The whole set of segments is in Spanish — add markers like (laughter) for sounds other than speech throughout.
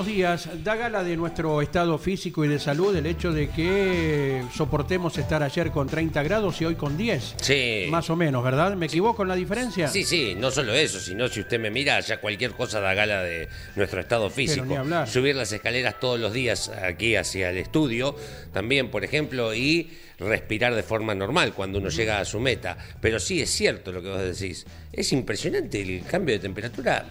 Buenos días. Da gala de nuestro estado físico y de salud el hecho de que soportemos estar ayer con 30 grados y hoy con 10. Sí. Más o menos, ¿verdad? ¿Me equivoco en la diferencia? Sí, sí, no solo eso, sino si usted me mira, ya cualquier cosa da gala de nuestro estado físico. ni hablar. Subir las escaleras todos los días aquí hacia el estudio, también, por ejemplo, y respirar de forma normal cuando uno llega a su meta. Pero sí es cierto lo que vos decís. Es impresionante el cambio de temperatura.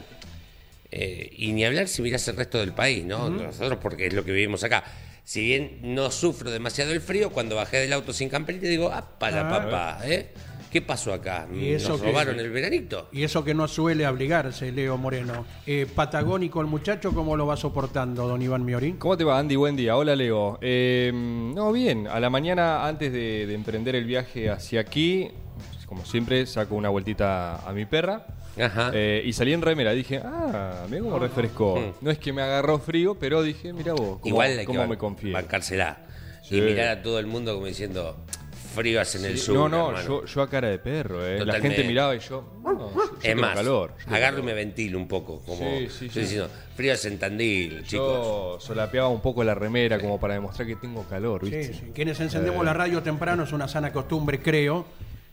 Eh, y ni hablar si mirás el resto del país, ¿no? Nosotros, porque es lo que vivimos acá. Si bien no sufro demasiado el frío, cuando bajé del auto sin camperita digo, ¡apa la Ah. papá! ¿eh? ¿Qué pasó acá? Y eso ¿Nos que- robaron el veranito? Y eso que no suele abrigarse, Leo Moreno. Eh, patagónico el muchacho, ¿cómo lo va soportando, don Iván Miorín? ¿Cómo te va, Andy? Buen día. Hola, Leo. Eh, no, bien. A la mañana, antes de, de emprender el viaje hacia aquí, como siempre, saco una vueltita a mi perra. Ajá. Eh, y salí en remera. Dije, ah, mira cómo refrescó. No es que me agarró frío, pero dije, mira vos, cómo, Igual cómo me confío. bancársela. Sí. Y mirar a todo el mundo como diciendo, frío en el sur. no, no, hermano". yo, yo a cara de perro. Eh. La gente miraba y yo, no, yo- yo Es tengo más, calor. yo agarro y calor. me ventilo un poco. Como Sí, sí, estoy sí. diciendo, frío en Tandil, chicos. Yo solapeaba un poco la remera como para demostrar que tengo calor, ¿viste? Sí, sí. Quienes encendemos la radio temprano es una sana costumbre, creo.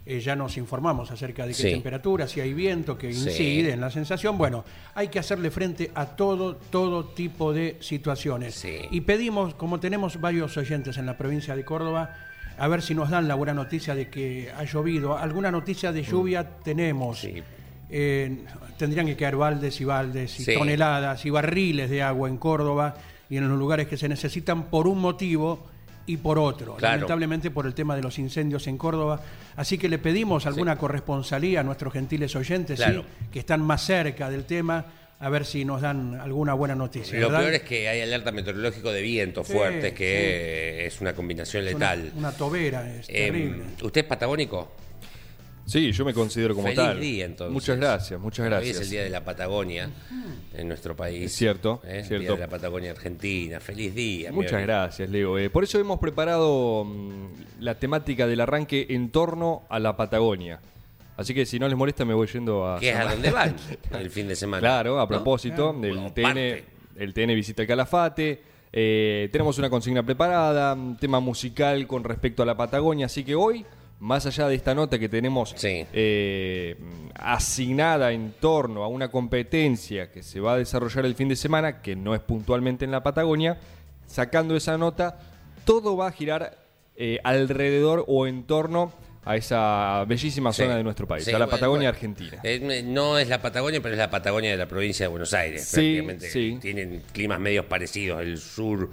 Eh, ya nos informamos acerca de qué Sí. temperatura, si hay viento que Sí. incide en la sensación. Bueno, hay que hacerle frente a todo, todo tipo de situaciones. Sí. Y pedimos, como tenemos varios oyentes en la provincia de Córdoba, a ver si nos dan la buena noticia de que ha llovido. Alguna noticia de lluvia tenemos. Mm. Sí. Eh, tendrían que caer baldes y baldes y toneladas y barriles de agua en Córdoba y en los lugares que se necesitan por un motivo y por otro. Claro. Lamentablemente por el tema de los incendios en Córdoba. Así que le pedimos alguna corresponsalía a nuestros gentiles oyentes Claro. ¿sí? que están más cerca del tema, a ver si nos dan alguna buena noticia. Lo ¿verdad? peor es que hay alerta meteorológico de vientos Sí, fuertes, que es una combinación Es una- letal. Una, tobera, es Eh, terrible. ¿Usted es patagónico? Sí, yo me considero como Feliz tal. día, entonces. Muchas gracias, muchas Hoy gracias. es el Día de la Patagonia en nuestro país. Es cierto, ¿Eh? es cierto. Día de la Patagonia Argentina. Feliz día. mi Muchas amigo. gracias, Leo. Eh, por eso hemos preparado mm, la temática del arranque en torno a la Patagonia. Así que si no les molesta me voy yendo a... Que es a dónde van (laughs) el fin de semana. Claro, a ¿no? propósito, Claro. el, TN, el TN visita el Calafate. eh, tenemos una consigna preparada, un tema musical con respecto a la Patagonia. Así que hoy, más allá de esta nota que tenemos Sí. eh, asignada en torno a una competencia que se va a desarrollar el fin de semana, que no es puntualmente en la Patagonia, sacando esa nota, todo va a girar eh, alrededor o en torno a esa bellísima Sí. zona de nuestro país, Sí, a la Patagonia bueno. argentina. Eh, no es la Patagonia, pero es la Patagonia de la provincia de Buenos Aires. Sí, prácticamente. Tienen climas medios parecidos, el sur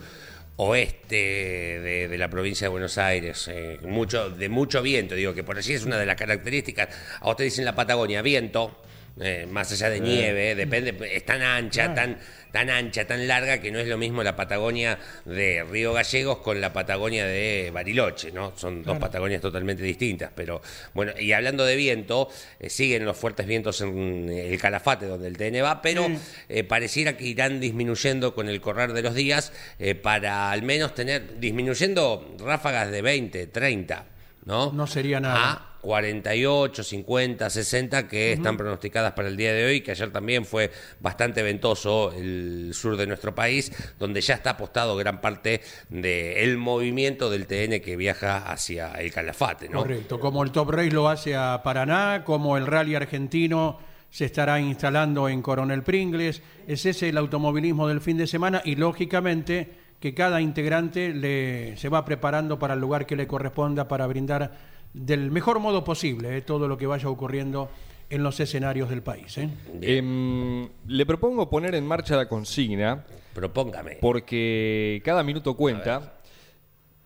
oeste de, de la provincia de Buenos Aires, eh, mucho, de mucho viento, digo que por allí es una de las características. A usted dicen la Patagonia, viento, eh, más allá de nieve, depende, es tan ancha, tan, tan ancha, tan larga que no es lo mismo la Patagonia de Río Gallegos con la Patagonia de Bariloche, ¿no? Son dos Patagonias totalmente distintas, pero bueno, y hablando de viento, eh, siguen los fuertes vientos en el Calafate donde el TN va, pero eh, pareciera que irán disminuyendo con el correr de los días eh, para al menos tener, disminuyendo ráfagas de 20, 30, ¿no? No sería nada. A 48, 50, 60 que están pronosticadas para el día de hoy, que ayer también fue bastante ventoso el sur de nuestro país, donde ya está apostado gran parte del movimiento del TN que viaja hacia el Calafate, ¿no? Correcto, como el Top Race lo hace a Paraná, como el Rally argentino se estará instalando en Coronel Pringles. Es ese el automovilismo del fin de semana y lógicamente que cada integrante le, se va preparando para el lugar que le corresponda para brindar del mejor modo posible eh, todo lo que vaya ocurriendo en los escenarios del país. eh. Em, le propongo poner en marcha la consigna Propóngame. porque cada minuto cuenta.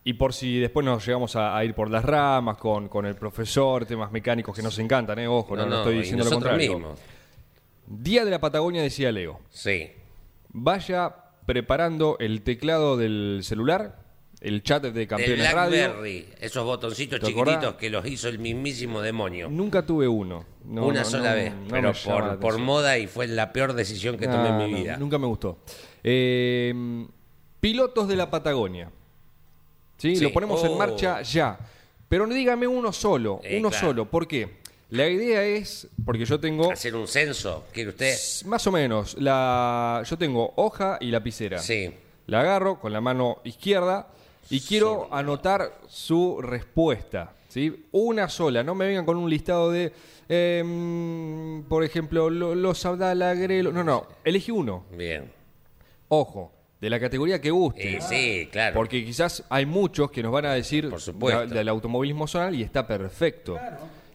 Y por si después nos llegamos a, a ir por las ramas con, con el profesor, temas mecánicos que nos encantan, ¿eh? ojo, no, no estoy diciendo lo contrario. mismos. Día de la Patagonia, decía Leo. Sí. Vaya preparando el teclado del celular, el chat de campeones radio. Blackberry, esos botoncitos ¿Te chiquititos acordás? que los hizo el mismísimo demonio. Nunca tuve uno. No, Una no, sola no, vez, pero por, moda y fue la peor decisión que tomé en mi vida. Nunca me gustó. Eh, pilotos de la Patagonia. ¿Sí? Sí. Lo ponemos en Oh. marcha ya. Pero dígame uno solo. Eh, uno claro. solo. ¿Por qué? La idea es, porque yo tengo Hacer un censo, ¿quiere usted? más o menos, la, yo tengo hoja y lapicera. Sí. La agarro con la mano izquierda y quiero anotar su respuesta. ¿sí? Una sola, no me vengan con un listado de, em, por ejemplo, lo- los Abdala, Grelo. No, no, elegí uno. Bien. Ojo, de la categoría que guste. Eh, sí, claro. Porque quizás hay muchos que nos van a decir Por supuesto. del automovilismo zonal y está perfecto.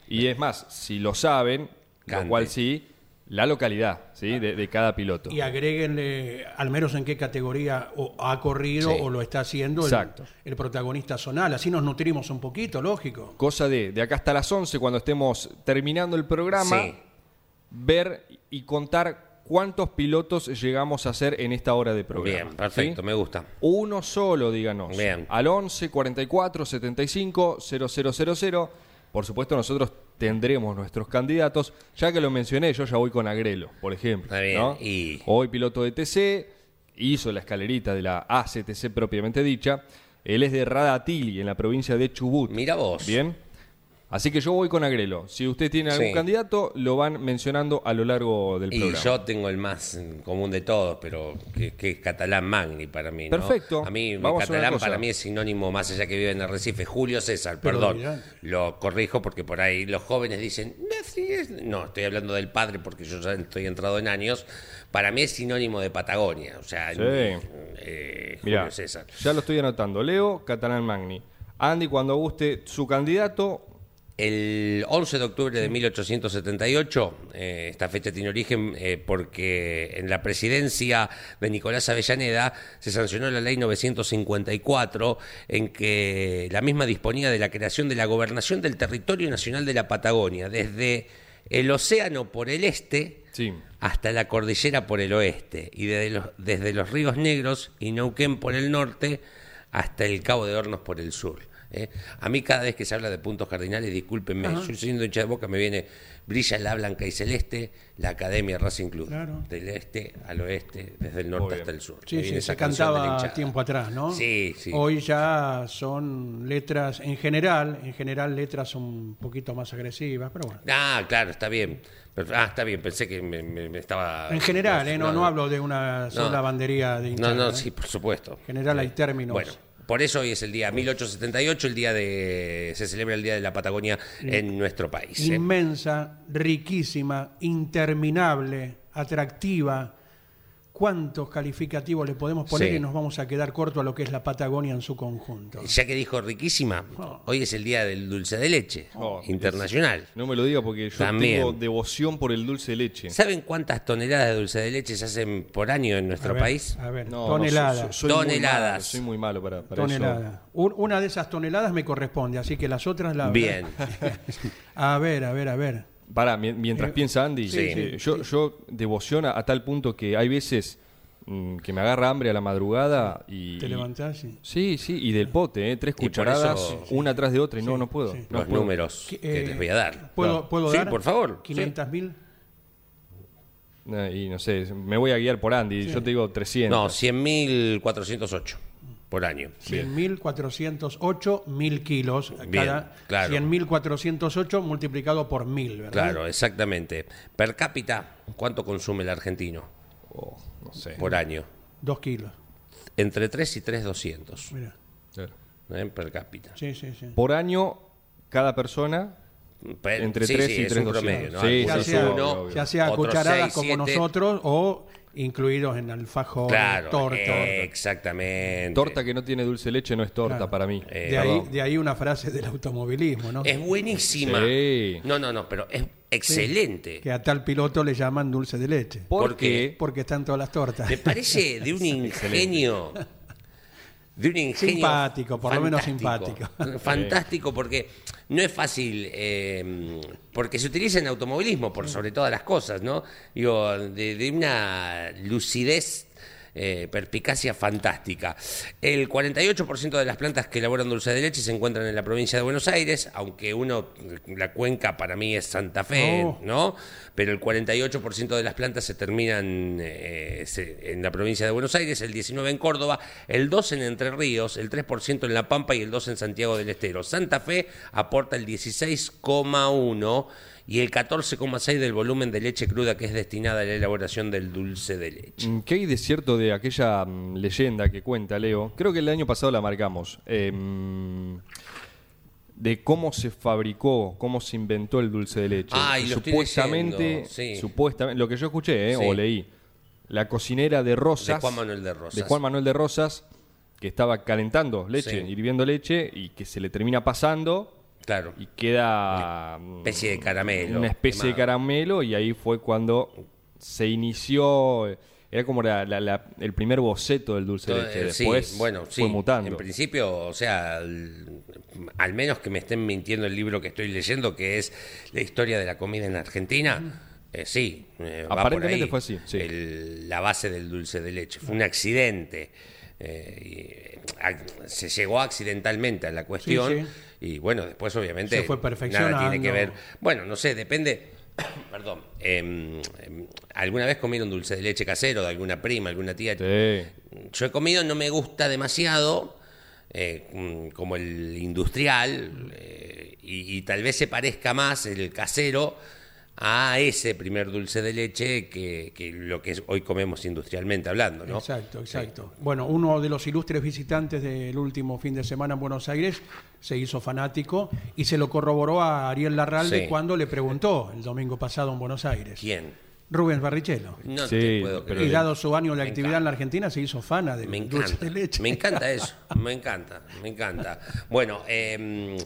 Y es más, si lo saben, Cante. lo cual sí, la localidad ¿sí? de, de cada piloto. Y agréguenle al menos en qué categoría o ha corrido Sí. o lo está haciendo el, Exacto. el protagonista zonal. Así nos nutrimos un poquito, lógico. Cosa de, de acá hasta las 11, cuando estemos terminando el programa, Sí. ver y contar cuántos pilotos llegamos a hacer en esta hora de programa. Bien, perfecto, ¿sí? me gusta. Uno solo, díganos. Bien. Al 11 44 75 0000. Por supuesto, nosotros tendremos nuestros candidatos. Ya que lo mencioné, yo ya voy con Agrelo, por ejemplo. Está bien, ¿no? y- Hoy piloto de TC, hizo la escalerita de la ACTC propiamente dicha. Él es de Radatili, en la provincia de Chubut. Mira vos. Bien. Así que yo voy con Agrelo. Si usted tiene algún Sí. candidato, lo van mencionando a lo largo del Y programa. yo tengo el más común de todos, pero que, que es catalán magni para mí. ¿no? Perfecto. A mí, Vamos a una catalán cosa. para mí es sinónimo, más allá que vive en Arrecife. Julio César, Pero perdón. Lo corrijo porque por ahí los jóvenes dicen, "No, sí es-". no, estoy hablando del padre porque yo ya estoy entrado en años. Para mí es sinónimo de Patagonia. O sea, Sí. eh, Julio Mira, César. ya lo estoy anotando. Leo, Catalán Magni. Andy, cuando guste su candidato, El 11 de octubre de 1878, eh, esta fecha tiene origen eh, porque en la presidencia de Nicolás Avellaneda se sancionó la ley 954 en que la misma disponía de la creación de la gobernación del territorio nacional de la Patagonia, desde el océano por el este sí. hasta la cordillera por el oeste y desde los, desde los ríos Negros y Neuquén por el norte hasta el Cabo de Hornos por el sur. ¿Eh? A mí cada vez que se habla de puntos cardinales, discúlpenme, yo siendo hincha de boca me viene brilla la blanca y celeste, la Academia Racing Club, Claro. del este al oeste, desde el norte hasta el sur. Sí, sí, se cantaba tiempo atrás, ¿no? Sí, sí. Hoy ya son letras, en general, en general letras un poquito más agresivas, pero bueno. Ah, claro, está bien. Pero- ah, está bien, pensé que me, me- me estaba... En general, ¿eh? no, no, hablo de una sola No. bandería de No, hinchada, no, ¿eh? sí, por supuesto. En general hay términos. Bueno, por eso hoy es el día 1878, el día de se celebra el día de la Patagonia en nuestro país. ¿eh? Inmensa, riquísima, interminable, atractiva. ¿Cuántos calificativos le podemos poner Sí. y nos vamos a quedar corto a lo que es la Patagonia en su conjunto? Ya que dijo riquísima, Oh. hoy es el día del dulce de leche Oh, internacional. No me lo diga porque yo También. tengo devoción por el dulce de leche. ¿Saben cuántas toneladas de dulce de leche se hacen por año en A nuestro ver, país? A ver, No, toneladas. no, soy- soy muy Toneladas. malo, Soy muy malo para, para eso. toneladas. Un- una de esas toneladas me corresponde, así que las otras las... Bien. (laughs) a ver, a ver, a ver. Para, mientras Eh, piensa Andy, sí, eh, sí, yo, yo devoción a, a tal punto que hay veces mm, que me agarra hambre a la madrugada y... Te levantás y... Sí, sí, y del pote, ¿eh? tres cucharadas, eso- una atrás de otra y no, no puedo. sí. no Los puedo. números ¿Qué, que eh, les voy a dar. ¿Puedo. ¿puedo Sí, dar? por favor, sí. 500 mil. Y no sé, me voy a guiar por Andy, yo te digo 300. No, 100.408 por año. 100.408 mil kilos. Bien, cada claro. 100.408 multiplicado por mil, ¿verdad? Claro, exactamente. Per cápita, ¿cuánto consume el argentino Oh, no sé. por año? Dos kilos. Entre 3 y 3.200 Mira. Claro. ¿eh? per cápita. Sí, sí, sí. Por año, cada persona Entre sí, 3 sí, y es 3 un promedio, ¿no? Sí, ya sea, uno, ya sea cucharadas como nosotros o incluidos en alfajor, Claro, torta. eh, exactamente. Torta que no tiene dulce de leche no es torta Claro. para mí. Eh, de, ahí, de ahí una frase del automovilismo, ¿no? Es buenísima. Sí. No, no, no, pero es excelente. Que a tal piloto le llaman dulce de leche. ¿Por ¿Por qué? qué? Porque están todas las tortas. Me parece de un (laughs) ingenio. De un ingenio. Simpático, por lo menos simpático. (laughs) Fantástico, porque no es fácil. eh, porque se utiliza en automovilismo, por sobre todas las cosas, ¿no? Digo, de, de una lucidez. Eh, perspicacia fantástica. El 48% de las plantas que elaboran dulce de leche se encuentran en la provincia de Buenos Aires, aunque uno, la cuenca para mí es Santa Fe, Oh. ¿no? Pero el 48% de las plantas se terminan eh, se- en la provincia de Buenos Aires, el 19% en Córdoba, el 2% en Entre Ríos, el 3% en La Pampa y el 2% en Santiago del Estero. Santa Fe aporta el 16,1% y el 14,6% del volumen de leche cruda que es destinada a la elaboración del dulce de leche. Mm, ¿Qué hay de cierto de aquella mm, leyenda que cuenta Leo? Creo que el año pasado la marcamos. eh, mm, de cómo se fabricó, cómo se inventó el dulce de leche. Lo estoy supuestamente, sí. supuestamente, lo que yo escuché eh, Sí. o leí, la cocinera de Rosas, De Juan Manuel de Rosas. de Juan Manuel de Rosas, que estaba calentando leche, Sí. hirviendo leche y que se le termina pasando Claro. y queda Una especie de caramelo Una especie de caramelo y ahí fue cuando se inició, era como la- la- la- el primer boceto del dulce de leche. eh, Después sí, bueno, sí. fue mutando. En principio, o sea, al menos que me estén mintiendo el libro que estoy leyendo, que es la historia de la comida en Argentina. eh, sí, eh, va por Aparentemente ahí. fue así, sí. El- la base del dulce de leche. Fue un accidente. eh, y, a- se llegó accidentalmente a la cuestión. Y bueno, después obviamente Se fue nada perfeccionando. tiene que ver. Bueno, no sé, depende. (coughs) Perdón. em, em, ¿Alguna vez comieron dulce de leche casero de alguna prima, alguna tía? Sí. Yo he comido, no me gusta demasiado, eh, mm, como el industrial, eh, y, y tal vez se parezca más el casero a ese primer dulce de leche que, que lo que es- hoy comemos industrialmente hablando, ¿no? Exacto, exacto. Bueno, uno de los ilustres visitantes del último fin de semana en Buenos Aires se hizo fanático y se lo corroboró a Ariel Larralde Sí. cuando le preguntó el domingo pasado en Buenos Aires. ¿Quién? Rubens Barrichello. No Sí, te puedo pero- creer. Y dado su año de actividad en la Argentina, se hizo fana del Me dulce encanta, de leche. me encanta eso, me (laughs) encanta, me encanta. Bueno, eh,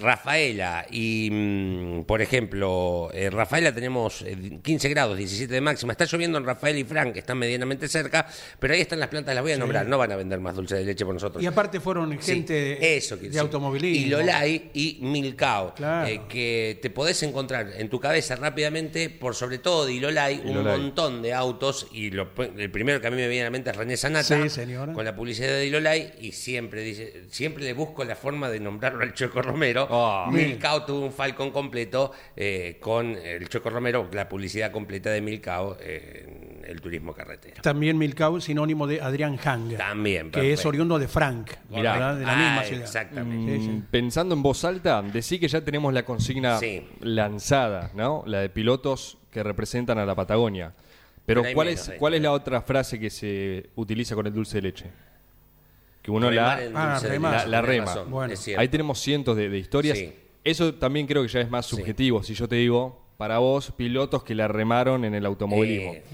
Rafaela y, mm, por ejemplo, eh, Rafaela tenemos eh, 15 grados, 17 de máxima. Está lloviendo en Rafaela y Frank, que están medianamente cerca, pero ahí están las plantas, las voy a nombrar. No van a vender más dulce de leche por nosotros. Y aparte fueron Sí, gente eso de automovilismo. Y Lolay y Milcao, Claro. eh, que te podés encontrar en tu cabeza rápidamente, por sobre todo de Ilolay, Y un Lolay. montón de autos. Y lo- el primero que a mí me viene a la mente es René Sanata, con la publicidad de Ilolay, y siempre dice, siempre le busco la forma de nombrarlo al Choco Romero. Ah. Milcao tuvo un Falcon completo eh, con el Choco Romero, la publicidad completa de Milcao eh, en el turismo carretera. También Milcau, sinónimo de Adrián Hang. También, Que es oriundo de Frank, Mirá. de la Ah, misma ciudad. Exactamente. Sí, sí. Mm, Pensando en voz alta, decí que ya tenemos la consigna Sí. lanzada, ¿no? La de pilotos que representan a la Patagonia. Pero, Pero hay ¿cuál, menos es, ahí. ¿cuál es la otra frase que se utiliza con el dulce de leche? Que uno Remar la, Ah, La- la rema. Bueno. Ahí tenemos cientos de, de historias. Sí. Eso también creo que ya es más subjetivo. Si yo te digo, para vos, pilotos que la remaron en el automovilismo. Eh.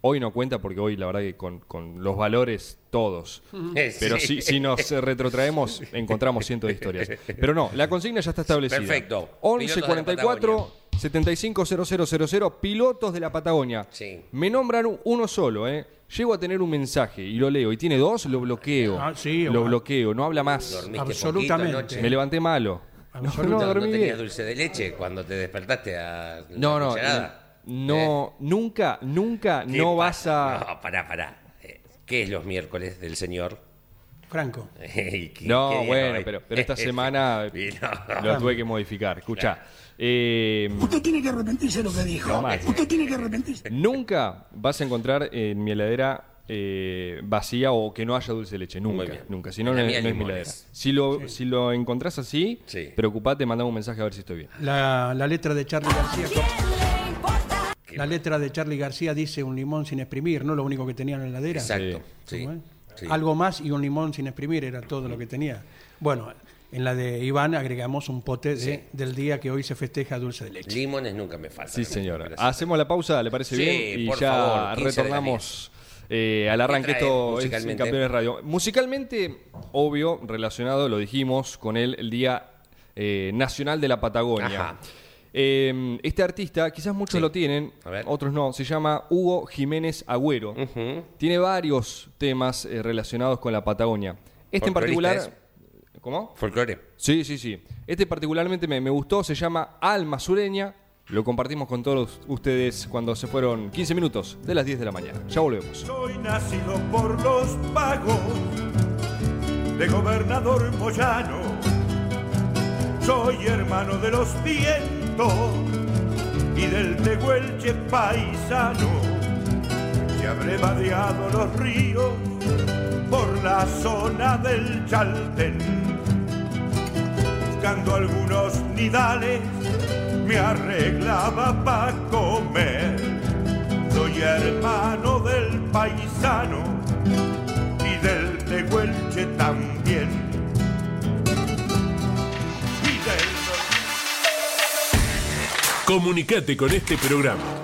Hoy no cuenta porque hoy, la verdad, que con, con los valores todos. (laughs) Eh, Pero sí. si, si nos (laughs) retrotraemos, encontramos cientos de historias. Pero no, la consigna ya está establecida. Perfecto. 11 Pilotos de la 44 75 000, pilotos de la Patagonia. Sí. Me nombran uno solo, ¿eh? Llego a tener un mensaje y lo leo y tiene dos, lo bloqueo. Ah, sí, lo bloqueo, no habla más. ¿Dormiste Absolutamente. poquito? Me levanté malo. No, no, ¿No, dormí tenías bien. dulce de leche cuando te despertaste a No, no, cucharada? no, nunca, nunca ¿Eh? ¿Qué no pasa? vas a... No, pará, pará. Eh, ¿Qué es los miércoles del señor? Franco. (laughs) ¿Y qué- No, qué bueno, pero, pero esta (laughs) semana no. lo tuve que modificar. Escucha, eh, Usted tiene que arrepentirse de lo que dijo. No más. Usted tiene que arrepentirse. nunca vas a encontrar en mi heladera eh, vacía o que no haya dulce de leche. Nunca, nunca. Si no, En no, no es mi limones. heladera. Si lo, si lo encontrás así, Sí. preocupate, mandame un mensaje a ver si estoy bien. La, la letra de Charlie García. La letra de Charlie García dice un limón sin exprimir, ¿no? Lo único que tenía en la heladera. Exacto. Sí. Algo más y un limón sin exprimir era todo lo que tenía. Bueno, en la de Iván agregamos un pote de- del día que hoy se festeja dulce de leche. Limones nunca me faltan. Sí, señora. Gracias. Hacemos la pausa, ¿le parece Sí, bien? Y por ya favor, 15 de la retornamos eh, al arranque. ¿Qué trae Esto es Campeones Radio. Musicalmente, obvio, relacionado, lo dijimos, con el, el Día eh, Nacional de la Patagonia. Ajá. Eh, este artista, quizás muchos Sí. lo tienen, A ver. otros no, se llama Hugo Jiménez Agüero. Tiene varios temas eh, relacionados con la Patagonia. Este en particular... ¿Cómo? Folclore. Sí, sí, sí. Este particularmente me, me gustó, se llama Alma Sureña. Lo compartimos con todos ustedes cuando se fueron 15 minutos de las 10 de la mañana. Ya volvemos. Soy nacido por los pagos de gobernador Moyano. Soy hermano de los vientos y del tehuelche paisano. Se habré vadeado los ríos por la zona del Chaltén. Buscando algunos nidales me arreglaba para comer. Soy hermano del paisano y del tehuelche también. Comunicate con este programa.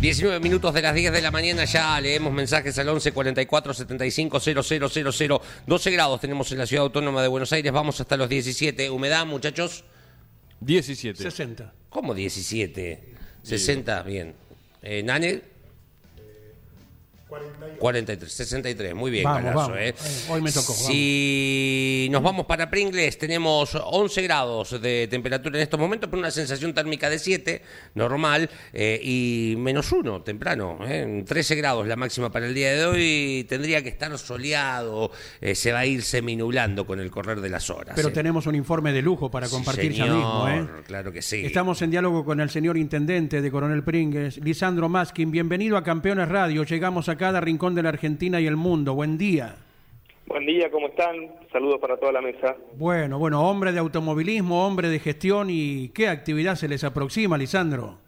19 minutos de las 10 de la mañana, ya leemos mensajes al 11 44 75 000. 12 grados tenemos en la ciudad autónoma de Buenos Aires, vamos hasta los 17. Humedad, muchachos, 17. 60. ¿cómo 17? 60, bien. Eh, Nane. 43, 63, muy bien, Vamos, Galazo, vamos. eh. Hoy me tocó, Si nos vamos para Pringles, tenemos 11 grados de temperatura en estos momentos, pero una sensación térmica de 7, normal, eh, y menos 1, temprano. eh, 13 grados la máxima para el día de hoy. Tendría que estar soleado, eh, se va a ir seminublando con el correr de las horas. Pero eh. tenemos un informe de lujo para Sí, compartir ya señor, mismo. ¿eh? Claro que sí. Estamos en diálogo con el señor intendente de Coronel Pringues, Lisandro Maskin. Bienvenido a Campeones Radio. Llegamos a cada rincón de la Argentina y el mundo. Buen día. Buen día, ¿cómo están? Saludos para toda la mesa. Bueno, bueno, hombre de automovilismo, hombre de gestión y qué actividad se les aproxima, Lisandro.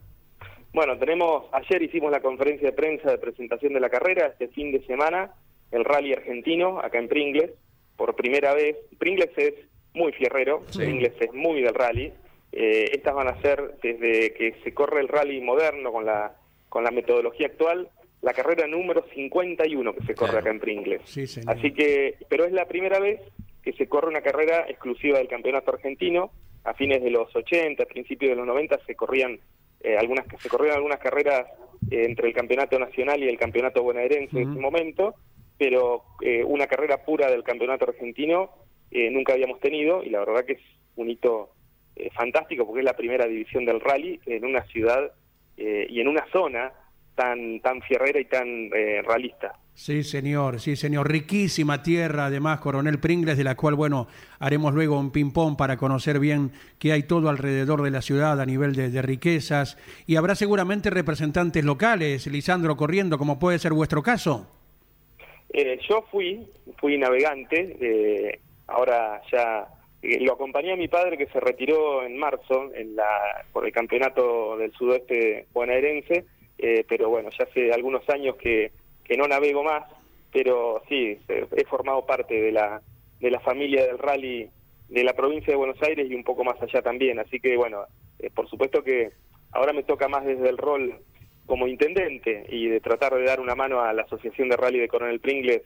Bueno, tenemos, ayer hicimos la conferencia de prensa de presentación de la carrera, este fin de semana, el rally argentino, acá en Pringles, por primera vez. Pringles es muy fierrero, Pringles es muy del rally. Eh, estas van a ser, desde que se corre el rally moderno con la, con la metodología actual, la carrera número 51 que se corre Claro. acá en Pringles. Sí, señor. Así que, pero es la primera vez que se corre una carrera exclusiva del campeonato argentino. A fines de los 80, principios de los 90 se corrían eh, algunas se corrieron algunas carreras eh, entre el campeonato nacional y el campeonato bonaerense en ese momento, pero eh, una carrera pura del campeonato argentino eh, nunca habíamos tenido y la verdad que es un hito eh, fantástico porque es la primera división del rally en una ciudad eh, y en una zona tan tan fierrera y tan eh, realista. Sí, señor, sí, señor. Riquísima tierra, además, Coronel Pringles, de la cual, bueno, haremos luego un ping-pong para conocer bien qué hay todo alrededor de la ciudad a nivel de, de riquezas. Y habrá seguramente representantes locales, Lisandro, corriendo, como puede ser vuestro caso. Eh, yo fui, fui navegante, eh, ahora ya eh, lo acompañé a mi padre que se retiró en marzo en la, por el campeonato del sudoeste bonaerense, eh, pero bueno, ya hace algunos años que, que no navego más, pero sí, he formado parte de la, de la familia del rally de la provincia de Buenos Aires y un poco más allá también, así que bueno, eh, por supuesto que ahora me toca más desde el rol como intendente y de tratar de dar una mano a la Asociación de Rally de Coronel Pringles,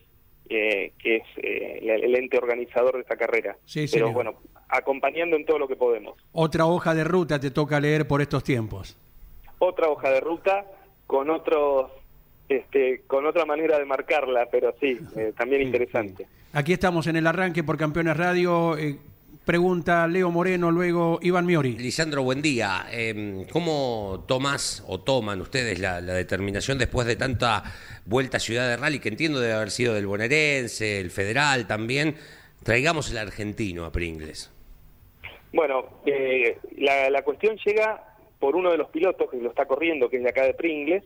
eh, que es eh, el ente organizador de esta carrera. Sí, Pero señor. bueno, acompañando en todo lo que podemos. Otra hoja de ruta te toca leer por estos tiempos. Otra hoja de ruta con otros, este, con otra manera de marcarla, pero sí, eh, también interesante. Aquí estamos en el arranque por Campeones Radio. eh, pregunta Leo Moreno, luego Iván Miori. Lisandro, buen día. Eh, ¿Cómo tomás o toman ustedes la, la determinación después de tanta vuelta a Ciudad de Rally, que entiendo debe haber sido del bonaerense, el federal también? Traigamos el argentino a Pringles. Bueno, eh, la, la cuestión llega por uno de los pilotos que lo está corriendo, que es de acá de Pringles,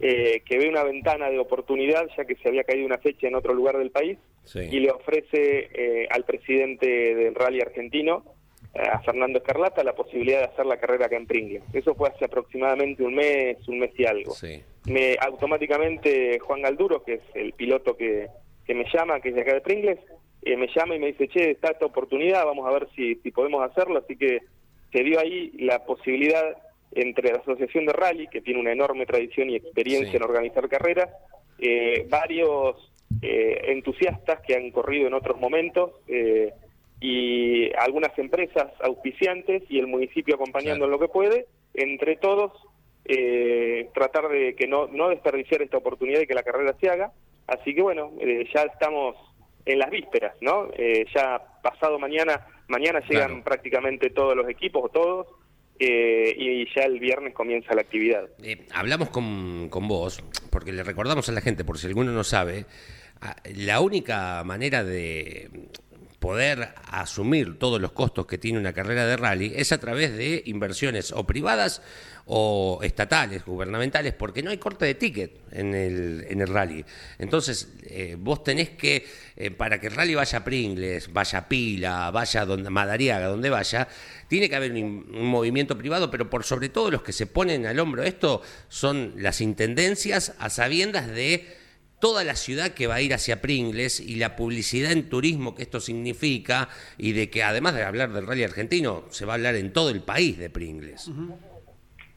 eh, que ve una ventana de oportunidad, ya que se había caído una fecha en otro lugar del país, Sí. y le ofrece eh, al presidente del rally argentino, eh, a Fernando Escarlata, la posibilidad de hacer la carrera acá en Pringles. Eso fue hace aproximadamente un mes, un mes y algo. Sí. Me, automáticamente Juan Galduro, que es el piloto que, que me llama, que es de acá de Pringles, eh, me llama y me dice, che, está esta oportunidad, vamos a ver si, si podemos hacerlo. Así que se dio ahí la posibilidad entre la Asociación de Rally, que tiene una enorme tradición y experiencia Sí. en organizar carreras, eh, varios eh, entusiastas que han corrido en otros momentos eh, y algunas empresas auspiciantes y el municipio acompañando Claro. en lo que puede, entre todos eh, tratar de que no, no desperdiciar esta oportunidad y que la carrera se haga. Así que bueno, eh, ya estamos en las vísperas, ¿no? Eh, ya pasado mañana, mañana llegan Claro. prácticamente todos los equipos o todos eh, y ya el viernes comienza la actividad. Eh, hablamos con, con vos, porque le recordamos a la gente, por si alguno no sabe, la única manera de poder asumir todos los costos que tiene una carrera de rally es a través de inversiones o privadas o estatales, gubernamentales, porque no hay corte de ticket en el, en el rally. Entonces, eh, vos tenés que, eh, para que el rally vaya a Pringles, vaya a Pila, vaya a donde, Madariaga, donde vaya, tiene que haber un, un movimiento privado, pero por sobre todo los que se ponen al hombro esto son las intendencias a sabiendas de toda la ciudad que va a ir hacia Pringles y la publicidad en turismo que esto significa y de que además de hablar del rally argentino, se va a hablar en todo el país de Pringles.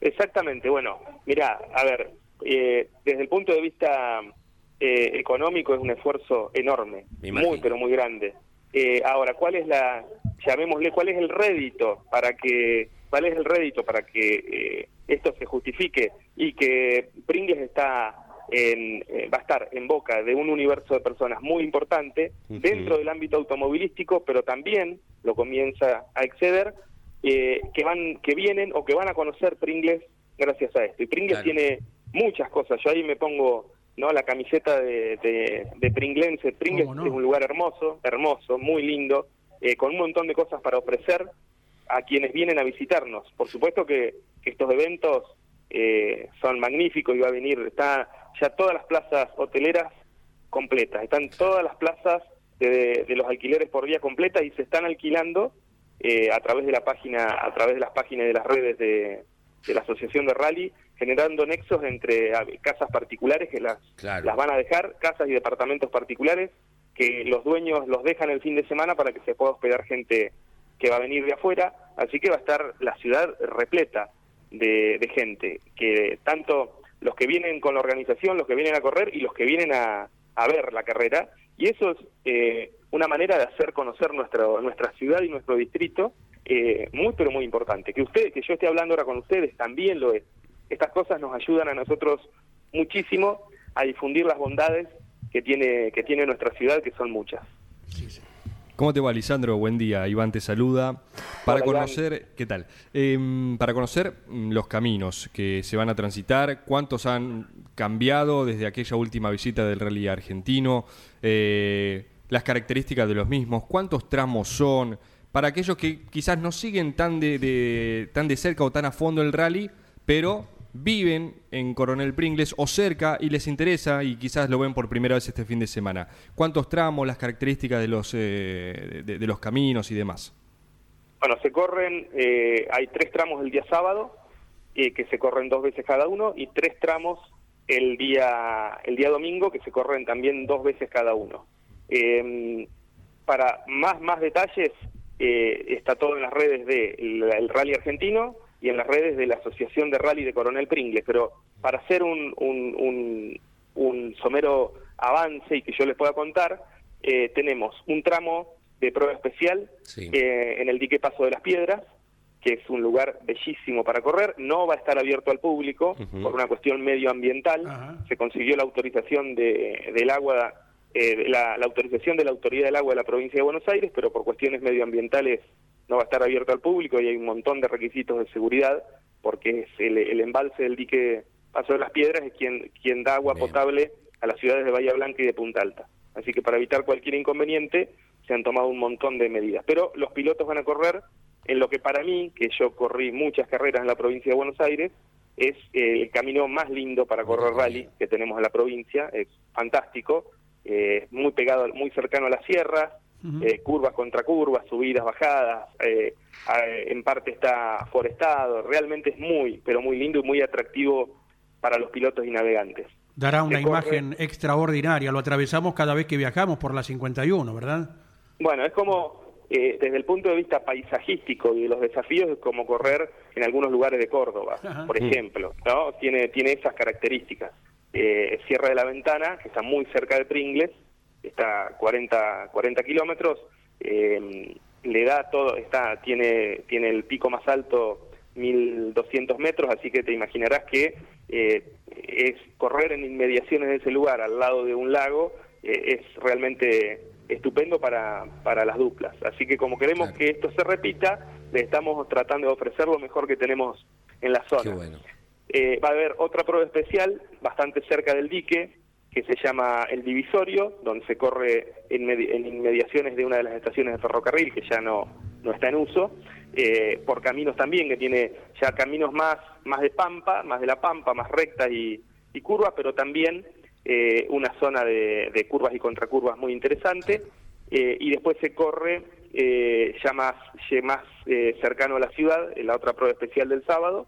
Exactamente, bueno, mira, a ver, eh, desde el punto de vista eh, económico es un esfuerzo enorme, muy pero muy grande. Eh, ahora, ¿cuál es la, llamémosle, cuál es el rédito para que, cuál es el rédito para que eh, esto se justifique y que Pringles está en, eh, va a estar en boca de un universo de personas muy importante dentro del ámbito automovilístico, pero también lo comienza a exceder eh, que van que vienen o que van a conocer Pringles gracias a esto. Y Pringles Claro. tiene muchas cosas. Yo ahí me pongo no la camiseta de, de, de Pringlense. Pringles es un lugar hermoso, hermoso, muy lindo, eh, con un montón de cosas para ofrecer a quienes vienen a visitarnos. Por supuesto que, que estos eventos eh, son magníficos y va a venir, está ya todas las plazas hoteleras completas, están todas las plazas de, de los alquileres por día completas y se están alquilando eh, a través de la página, a través de las páginas de las redes de, de la Asociación de Rally, generando nexos entre a, casas particulares que las, Claro. las van a dejar, casas y departamentos particulares, que los dueños los dejan el fin de semana para que se pueda hospedar gente que va a venir de afuera, así que va a estar la ciudad repleta de, de gente, que tanto los que vienen con la organización, los que vienen a correr y los que vienen a, a ver la carrera, y eso es eh, una manera de hacer conocer nuestro, nuestra ciudad y nuestro distrito eh, muy pero muy importante. Que usted, que yo esté hablando ahora con ustedes también lo es. Estas cosas nos ayudan a nosotros muchísimo a difundir las bondades que tiene, que tiene nuestra ciudad, que son muchas. ¿Cómo te va, Lisandro? Buen día. Iván te saluda. Para Hola, Iván. conocer, ¿qué tal? Em, para conocer mm, los caminos que se van a transitar, cuántos han cambiado desde aquella última visita del rally argentino, eh, las características de los mismos, cuántos tramos son, para aquellos que quizás no siguen tan de, de- tan de cerca o tan a fondo el rally, pero viven en Coronel Pringles o cerca y les interesa y quizás lo ven por primera vez este fin de semana. ¿Cuántos tramos, las características de los, eh, de, los caminos y demás? Bueno, se corren, eh, hay tres tramos el día sábado, eh, que se corren dos veces cada uno, y tres tramos el día, el día domingo, que se corren también dos veces cada uno. Eh, para más, más detalles, eh, está todo en las redes del el Rally Argentino y en las redes de la Asociación de Rally de Coronel Pringles, pero para hacer un, un, un, un somero avance y que yo les pueda contar, eh, tenemos un tramo de prueba especial Sí. eh, en el dique Paso de las Piedras, que es un lugar bellísimo para correr, no va a estar abierto al público por una cuestión medioambiental, Ajá. se consiguió la autorización de, del agua, eh, la autorización de la Autoridad del Agua de la provincia de Buenos Aires, pero por cuestiones medioambientales no va a estar abierto al público y hay un montón de requisitos de seguridad, porque es el, el embalse del dique Paso de las Piedras es quien, quien da agua Bien. potable a las ciudades de Bahía Blanca y de Punta Alta. Así que para evitar cualquier inconveniente se han tomado un montón de medidas. Pero los pilotos van a correr en lo que para mí, que yo corrí muchas carreras en la provincia de Buenos Aires, es eh, el camino más lindo para correr rally que tenemos en la provincia, es fantástico, eh, muy pegado, muy cercano a las sierras, eh, curvas contra curvas, subidas, bajadas, eh, en parte está forestado, realmente es muy, pero muy lindo y muy atractivo para los pilotos y navegantes. Dará una Se corre- imagen extraordinaria. Lo atravesamos cada vez que viajamos por la 51, ¿verdad? Bueno, es como, eh, desde el punto de vista paisajístico y de los desafíos, es como correr en algunos lugares de Córdoba, Ajá. por ejemplo, ¿no? Tiene, tiene esas características. Eh, Sierra de la Ventana, que está muy cerca de Pringles, está a 40, 40 kilómetros, eh, le da todo, está, tiene, tiene el pico más alto 1200 metros, así que te imaginarás que eh, es correr en inmediaciones de ese lugar, al lado de un lago, eh, es realmente estupendo para, para las duplas. Así que como queremos Claro. que esto se repita, le estamos tratando de ofrecer lo mejor que tenemos en la zona. Qué bueno. Eh, va a haber otra prueba especial bastante cerca del dique que se llama el divisorio, donde se corre en, en inmediaciones de una de las estaciones de ferrocarril que ya no, no está en uso, eh, por caminos también que tiene ya caminos más, más de pampa, más de la pampa, más rectas y, y curvas, pero también eh, una zona de, de curvas y contracurvas muy interesante. Eh, y después se corre eh, ya más, ya más cercano a la ciudad, en la otra prueba especial del sábado,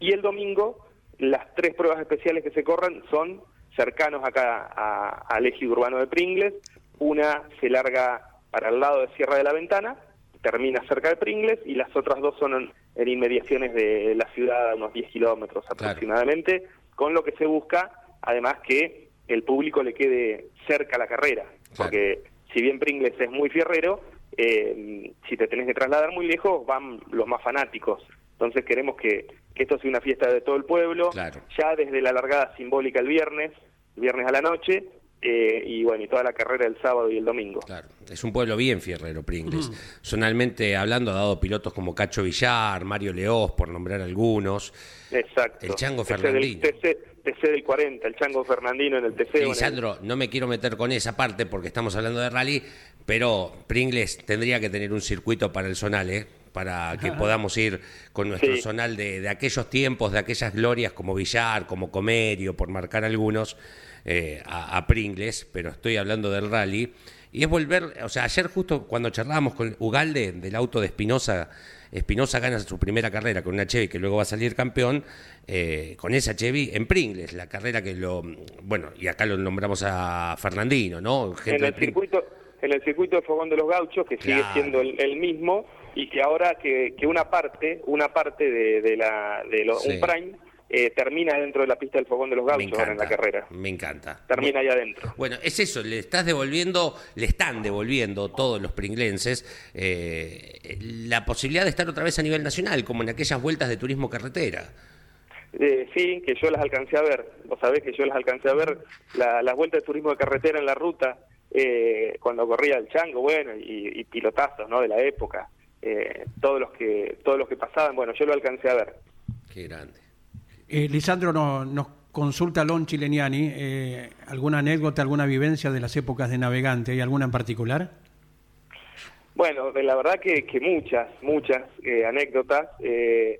y el domingo, las tres pruebas especiales que se corran son cercanos acá al eje urbano de Pringles. Una se larga para el lado de Sierra de la Ventana, termina cerca de Pringles, y las otras dos son en, en inmediaciones de la ciudad, a unos 10 kilómetros aproximadamente, con lo que se busca, además, que el público le quede cerca a la carrera, porque si bien Pringles es muy fierrero, eh, si te tenés que trasladar muy lejos, van los más fanáticos. Entonces queremos que, que esto sea una fiesta de todo el pueblo, Claro. ya desde la largada simbólica el viernes, el viernes a la noche, eh, y bueno, y toda la carrera el sábado y el domingo. Claro, es un pueblo bien fierrero, Pringles. Zonalmente hablando, ha dado pilotos como Cacho Villar, Mario Leós, por nombrar algunos. Exacto. El Chango TC del- Fernandino. TC, TC del 40, el Chango Fernandino en el TC. o en el- Lisandro, no me quiero meter con esa parte porque estamos hablando de rally, pero Pringles tendría que tener un circuito para el zonal, ¿eh? Para que podamos ir con nuestro Sí. zonal de, de aquellos tiempos, de aquellas glorias como Villar, como Comerio, por marcar algunos, eh, a, a Pringles, pero estoy hablando del rally. Y es volver, o sea, ayer justo cuando charlábamos con Ugalde del auto de Espinosa, Espinosa gana su primera carrera con una Chevy que luego va a salir campeón, eh, con esa Chevy en Pringles, la carrera que lo, bueno, y acá lo nombramos a Fernandino, ¿no? Gente en el circuito en el circuito de Fogón de los Gauchos que sigue siendo el, el mismo y que ahora que, que una parte una parte de, de la de lo- Sí. un prime eh, termina dentro de la pista del Fogón de los Gauchos ahora en la encanta, carrera me encanta. termina ahí adentro Bueno, es eso, le estás devolviendo, le están devolviendo todos los pringlenses eh, la posibilidad de estar otra vez a nivel nacional, como en aquellas vueltas de turismo carretera. Eh, sí, que yo las alcancé a ver. Vos sabés que yo las alcancé a ver, la- las vueltas de turismo de carretera en la ruta, eh, cuando corría el chango, bueno, y, y pilotazos, ¿no? De la época. Eh, todos los que todos los que pasaban, bueno, yo lo alcancé a ver. Qué grande. Eh, Lisandro no- nos consulta Lon Chileniani, eh, ¿alguna anécdota, alguna vivencia de las épocas de navegante? ¿Hay alguna en particular? Bueno, de la verdad que, que muchas, muchas eh, anécdotas. Eh,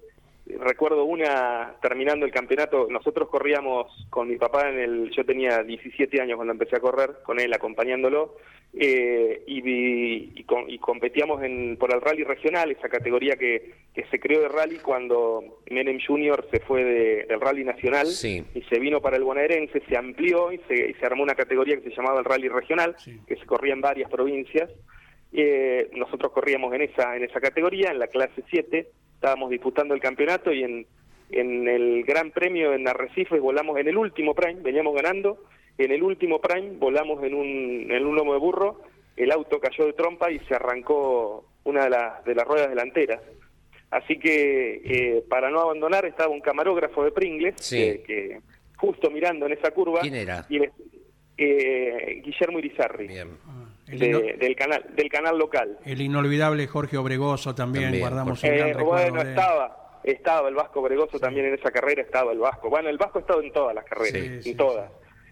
recuerdo una terminando el campeonato, nosotros corríamos con mi papá en el, yo tenía 17 años cuando empecé a correr, con él acompañándolo, eh, y, vi- y, y competíamos en, por el rally regional, esa categoría que, que se creó de rally cuando Menem Junior se fue de- del rally nacional Sí. y se vino para el bonaerense, se amplió y se, y se armó una categoría que se llamaba el rally regional, Sí. que se corría en varias provincias. Eh, nosotros corríamos en esa en esa categoría, en la clase 7, estábamos disputando el campeonato y en, en el Gran Premio en Arrecifes volamos en el último prime, veníamos ganando, en el último prime volamos en un, en un lomo de burro, el auto cayó de trompa y se arrancó una de, las de las ruedas delanteras. Así que eh, para no abandonar estaba un camarógrafo de Pringles, Sí. que, que justo mirando en esa curva, ¿Quién era? y eh, Guillermo Irizarri Bien. De- del canal del canal local. el inolvidable Jorge Obregoso también, También, guardamos un gran Eh, recuerdo bueno, de estaba, estaba el Vasco Bregoso también en esa carrera, estaba el Vasco. Bueno, el Vasco ha estado en todas las carreras, Sí, en sí, todas,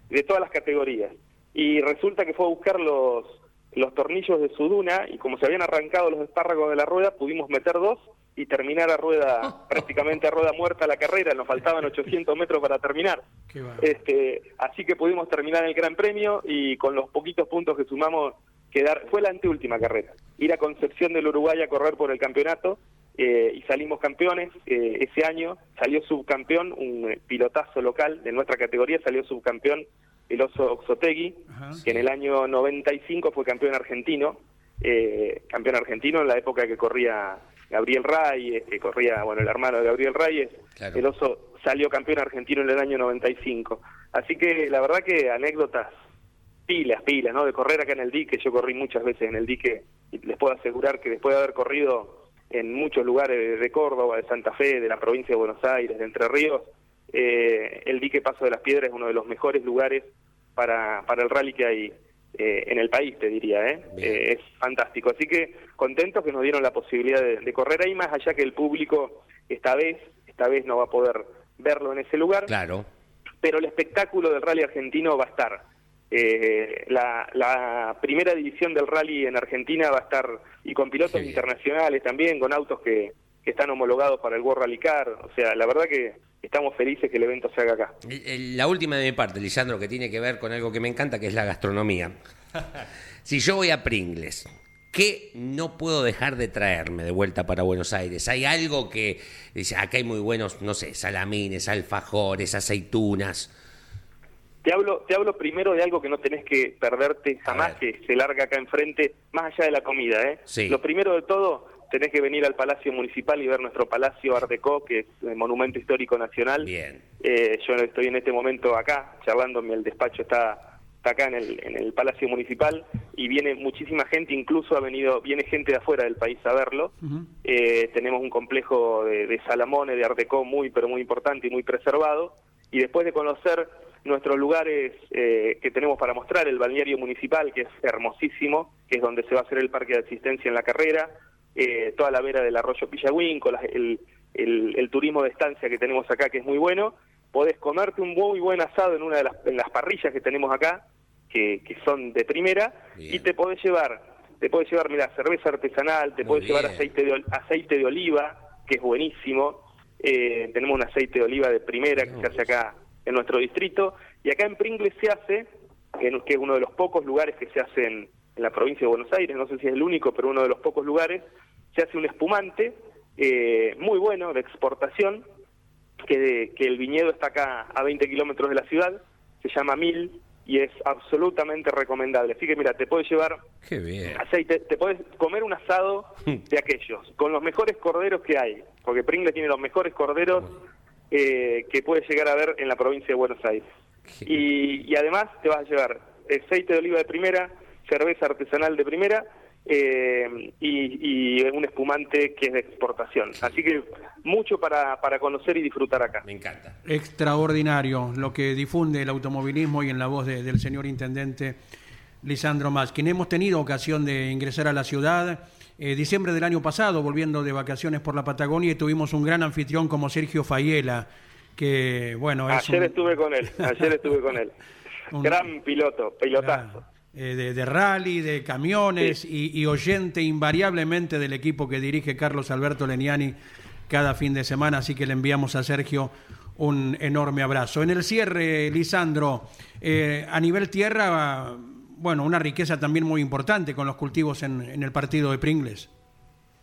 de todas las categorías. Y resulta que fue a buscar los, los tornillos de su duna y como se habían arrancado los espárragos de la rueda, pudimos meter dos y terminar a rueda, (laughs) prácticamente a rueda muerta la carrera, nos faltaban 800 metros para terminar. Qué. Este, así que pudimos terminar el Gran Premio y con los poquitos puntos que sumamos, quedar fue la anteúltima carrera. Ir a Concepción del Uruguay a correr por el campeonato eh, y salimos campeones. Eh, ese año salió subcampeón, un eh, pilotazo local de nuestra categoría, salió subcampeón el oso Oxotegui, Ajá. que en el año 95 fue campeón argentino, eh, campeón argentino en la época que corría Gabriel Reyes, que corría, bueno, el hermano de Gabriel Reyes, Claro. el oso salió campeón argentino en el año 95. Así que la verdad que anécdotas pilas, pilas, ¿no? De correr acá en el dique, yo corrí muchas veces en el dique y les puedo asegurar que después de haber corrido en muchos lugares de, Córdoba, de Santa Fe, de la provincia de Buenos Aires, de Entre Ríos, eh, el dique Paso de las Piedras es uno de los mejores lugares para, para el rally que hay eh, en el país, te diría, ¿eh? Eh, es fantástico. Así que contentos que nos dieron la posibilidad de, de correr ahí, más allá que el público esta vez, esta vez no va a poder verlo en ese lugar Claro. pero el espectáculo del rally argentino va a estar. Eh, la, la primera división del rally en Argentina va a estar, y con pilotos internacionales también, con autos que, que están homologados para el World Rally Car. O sea, la verdad que estamos felices que el evento se haga acá. El- La última de mi parte, Lisandro, que tiene que ver con algo que me encanta, que es la gastronomía. (laughs) si yo voy a Pringles, ¿qué no puedo dejar de traerme de vuelta para Buenos Aires? ¿Hay algo que dice, acá hay muy buenos, no sé, salamines, alfajores, aceitunas? Te hablo, te hablo primero de algo que no tenés que perderte jamás, que se larga acá enfrente, más allá de la comida. ¿eh? Sí. Lo primero de todo, tenés que venir al Palacio Municipal y ver nuestro Palacio Art Deco, que es el Monumento Histórico Nacional. Bien. Eh, yo estoy en este momento acá, charlando, el despacho está, está acá en el, en el Palacio Municipal y viene muchísima gente, incluso ha venido, viene gente de afuera del país a verlo. Eh, tenemos un complejo de, de Salamone, de Art Deco muy, pero muy importante y muy preservado. Y después de conocer nuestros lugares eh, que tenemos para mostrar, el balneario municipal, que es hermosísimo, que es donde se va a hacer el parque de asistencia en la carrera, eh, toda la vera del arroyo Pillahuinco, la- el, el- el turismo de estancia que tenemos acá, que es muy bueno, podés comerte un muy buen asado en una de las, en las parrillas que tenemos acá, que, que son de primera, Bien. y te podés llevar, te podés llevar, mira, cerveza artesanal, te Muy podés llevar aceite de, aceite de oliva, que es buenísimo, eh, tenemos un aceite de oliva de primera que se hace acá en nuestro distrito, y acá en Pringles se hace, que que es uno de los pocos lugares que se hace en, en la provincia de Buenos Aires, no sé si es el único, pero uno de los pocos lugares, se hace un espumante eh, muy bueno de exportación, que, que el viñedo está acá a 20 kilómetros de la ciudad, se llama Mil y es absolutamente recomendable. Así que mira, te puedes llevar Qué bien. aceite, te puedes comer un asado de (laughs) aquellos, con los mejores corderos que hay, porque Pringles tiene los mejores corderos eh, que puedes llegar a ver en la provincia de Buenos Aires. Y, y además te vas a llevar aceite de oliva de primera, cerveza artesanal de primera eh, y, y un espumante que es de exportación. Así que mucho para, para conocer y disfrutar acá. Me encanta. Extraordinario lo que difunde el automovilismo y en la voz de- del señor intendente Lisandro Más, quien hemos tenido ocasión de ingresar a la ciudad. Eh, diciembre del año pasado, volviendo de vacaciones por la Patagonia, y tuvimos un gran anfitrión como Sergio Fayela, que bueno, es Ayer un- estuve con él, ayer estuve con él. (laughs) Un- Gran piloto, pilotazo. Claro, eh, de, de rally, de camiones y, y oyente invariablemente del equipo que dirige Carlos Alberto Leniani cada fin de semana, así que le enviamos a Sergio un enorme abrazo. En el cierre, Lisandro, eh, a nivel tierra, bueno, una riqueza también muy importante con los cultivos en, en el partido de Pringles.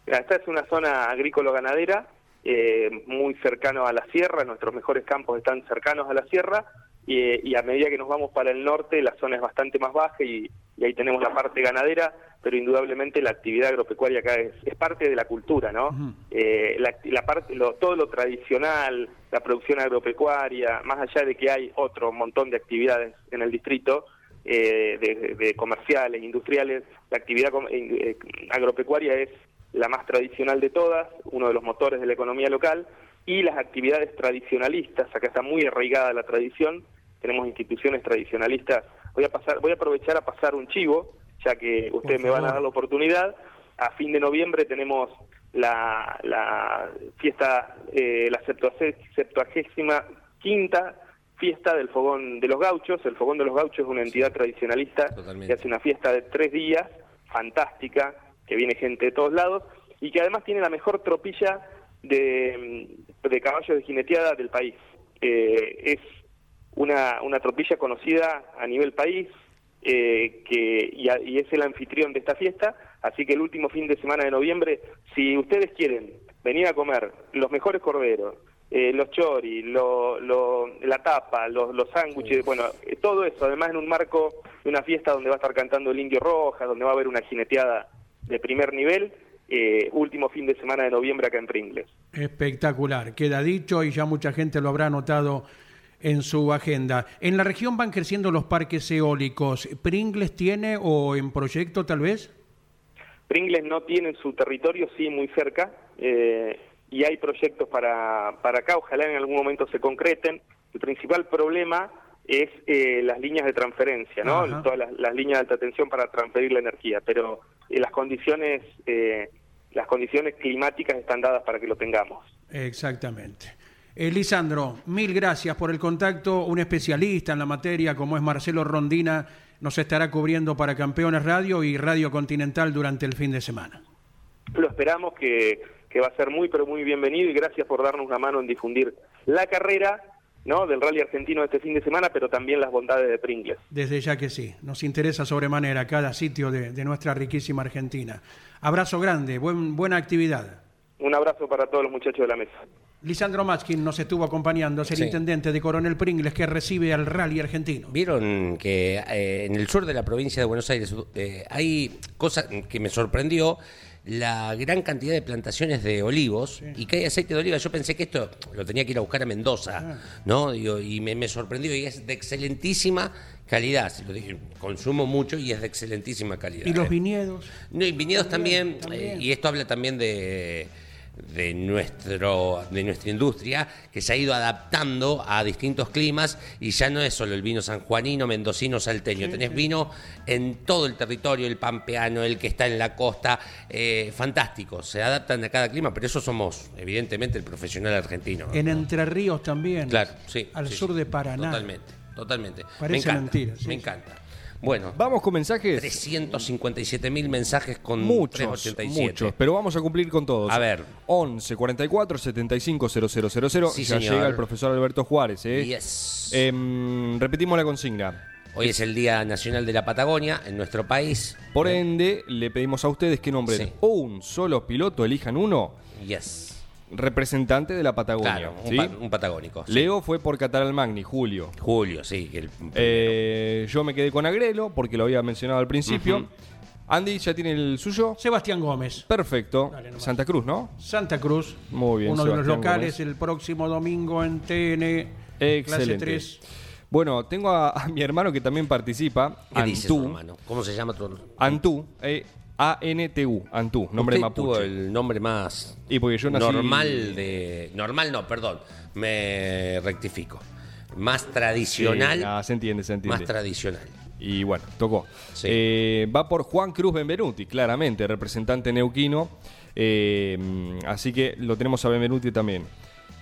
Esta es una zona agrícola-ganadera, eh, muy cercano a la sierra, nuestros mejores campos están cercanos a la sierra, y, y a medida que nos vamos para el norte, la zona es bastante más baja y, y ahí tenemos la parte ganadera, pero indudablemente la actividad agropecuaria acá es, es parte de la cultura, ¿no? Eh, la, la parte, lo- todo lo tradicional, la producción agropecuaria, más allá de que hay otro montón de actividades en el distrito, eh, de, de comerciales, industriales, la actividad com- eh, agropecuaria es la más tradicional de todas, uno de los motores de la economía local, y las actividades tradicionalistas, acá está muy arraigada la tradición, tenemos instituciones tradicionalistas. Voy a pasar, voy a aprovechar a pasar un chivo, ya que ustedes me van a dar la oportunidad. A fin de noviembre tenemos la, la fiesta, eh, la septuagésima quinta fiesta del Fogón de los Gauchos. El Fogón de los Gauchos es una entidad tradicionalista Totalmente. que hace una fiesta de tres días fantástica, que viene gente de todos lados, y que además tiene la mejor tropilla de, de caballos de jineteada del país. Eh, es una, una tropilla conocida a nivel país, eh, que, y, a- y es el anfitrión de esta fiesta, así que el último fin de semana de noviembre, si ustedes quieren venir a comer los mejores corderos, eh, los choris, lo, lo- la tapa, los, los sándwiches, bueno, eh, todo eso, además en un marco de una fiesta donde va a estar cantando el Indio Rojas, donde va a haber una jineteada de primer nivel, eh, último fin de semana de noviembre acá en Pringles. Espectacular, queda dicho y ya mucha gente lo habrá anotado en su agenda. En la región van creciendo los parques eólicos. ¿Pringles tiene o en proyecto tal vez? Pringles no tiene en su territorio, sí, muy cerca, eh, y hay proyectos para, para acá, ojalá en algún momento se concreten. El principal problema es eh, las líneas de transferencia, ¿no? Ajá. Todas las, las líneas de alta tensión para transferir la energía, pero eh, las condiciones eh, las condiciones climáticas están dadas para que lo tengamos. Exactamente. Lisandro, mil gracias por el contacto. Un especialista en la materia como es Marcelo Rondina nos estará cubriendo para Campeones Radio y Radio Continental durante el fin de semana. Lo esperamos que, que va a ser muy, pero muy bienvenido y gracias por darnos una mano en difundir la carrera ¿no? del rally argentino este fin de semana, pero también las bondades de Pringles. Desde ya que sí, nos interesa sobremanera cada sitio de, de nuestra riquísima Argentina. Abrazo grande, buen, buena actividad. Un abrazo para todos los muchachos de la mesa. Lisandro Machkin nos estuvo acompañando, es el Sí. intendente de Coronel Pringles que recibe al rally argentino. Vieron que eh, en el sur de la provincia de Buenos Aires eh, hay cosas que me sorprendió la gran cantidad de plantaciones de olivos y que hay aceite de oliva. Yo pensé que esto lo tenía que ir a buscar a Mendoza, ¿no? Digo, y me, me sorprendió y es de excelentísima calidad. Lo dije, consumo mucho y es de excelentísima calidad. Y los eh. viñedos, No, y viñedos también, también. eh, y esto habla también de, de, nuestro, de nuestra industria, que se ha ido adaptando a distintos climas y ya no es solo el vino sanjuanino, mendocino, salteño, tenés vino en todo el territorio, el pampeano, el que está en la costa, eh, fantástico, se adaptan a cada clima, pero eso somos evidentemente el profesional argentino. ¿no? en Entre Ríos también, Claro, sí. al sí, sur de Paraná. Totalmente, totalmente. Parece me encanta, mentira, sí, me sí. encanta. Bueno, Vamos con mensajes. 357 mil mensajes con Muchos, 387. muchos, pero vamos a cumplir con todos. A ver. 11 44 75 000. Sí, ya señor. llega el profesor Alberto Juárez. ¿eh? Yes. Em, repetimos la consigna. Hoy es el Día Nacional de la Patagonia en nuestro país. Por ende, le pedimos a ustedes que nombren Sí. un solo piloto, elijan uno, Yes. Representante de la Patagonia. Claro, un, ¿sí? pa- un patagónico. sí. Leo fue por Catalan Magni, Julio. Julio, sí. el- Eh, yo me quedé con Agrelo porque lo había mencionado al principio. Andy, ¿ya tiene el suyo? Sebastián Gómez, Perfecto. Dale. Santa Cruz, ¿no? Santa Cruz, Muy bien, uno de los locales Gómez. el próximo domingo en TN, clase Excelente. 3. Bueno, tengo a, a mi hermano que también participa, ¿Qué dice su Antú. hermano? ¿Cómo se llama tu Antú, eh, A-N-T-U, Antú, nombre Usted mapuche. tuvo el nombre más Y porque yo nací- normal de... Normal no, perdón. Me rectifico. Más tradicional. Sí, ah, se entiende, se entiende. más tradicional. Y bueno, tocó. Sí. Eh, va por Juan Cruz Benvenuti, claramente, representante neuquino. Eh, así que lo tenemos a Benvenuti también.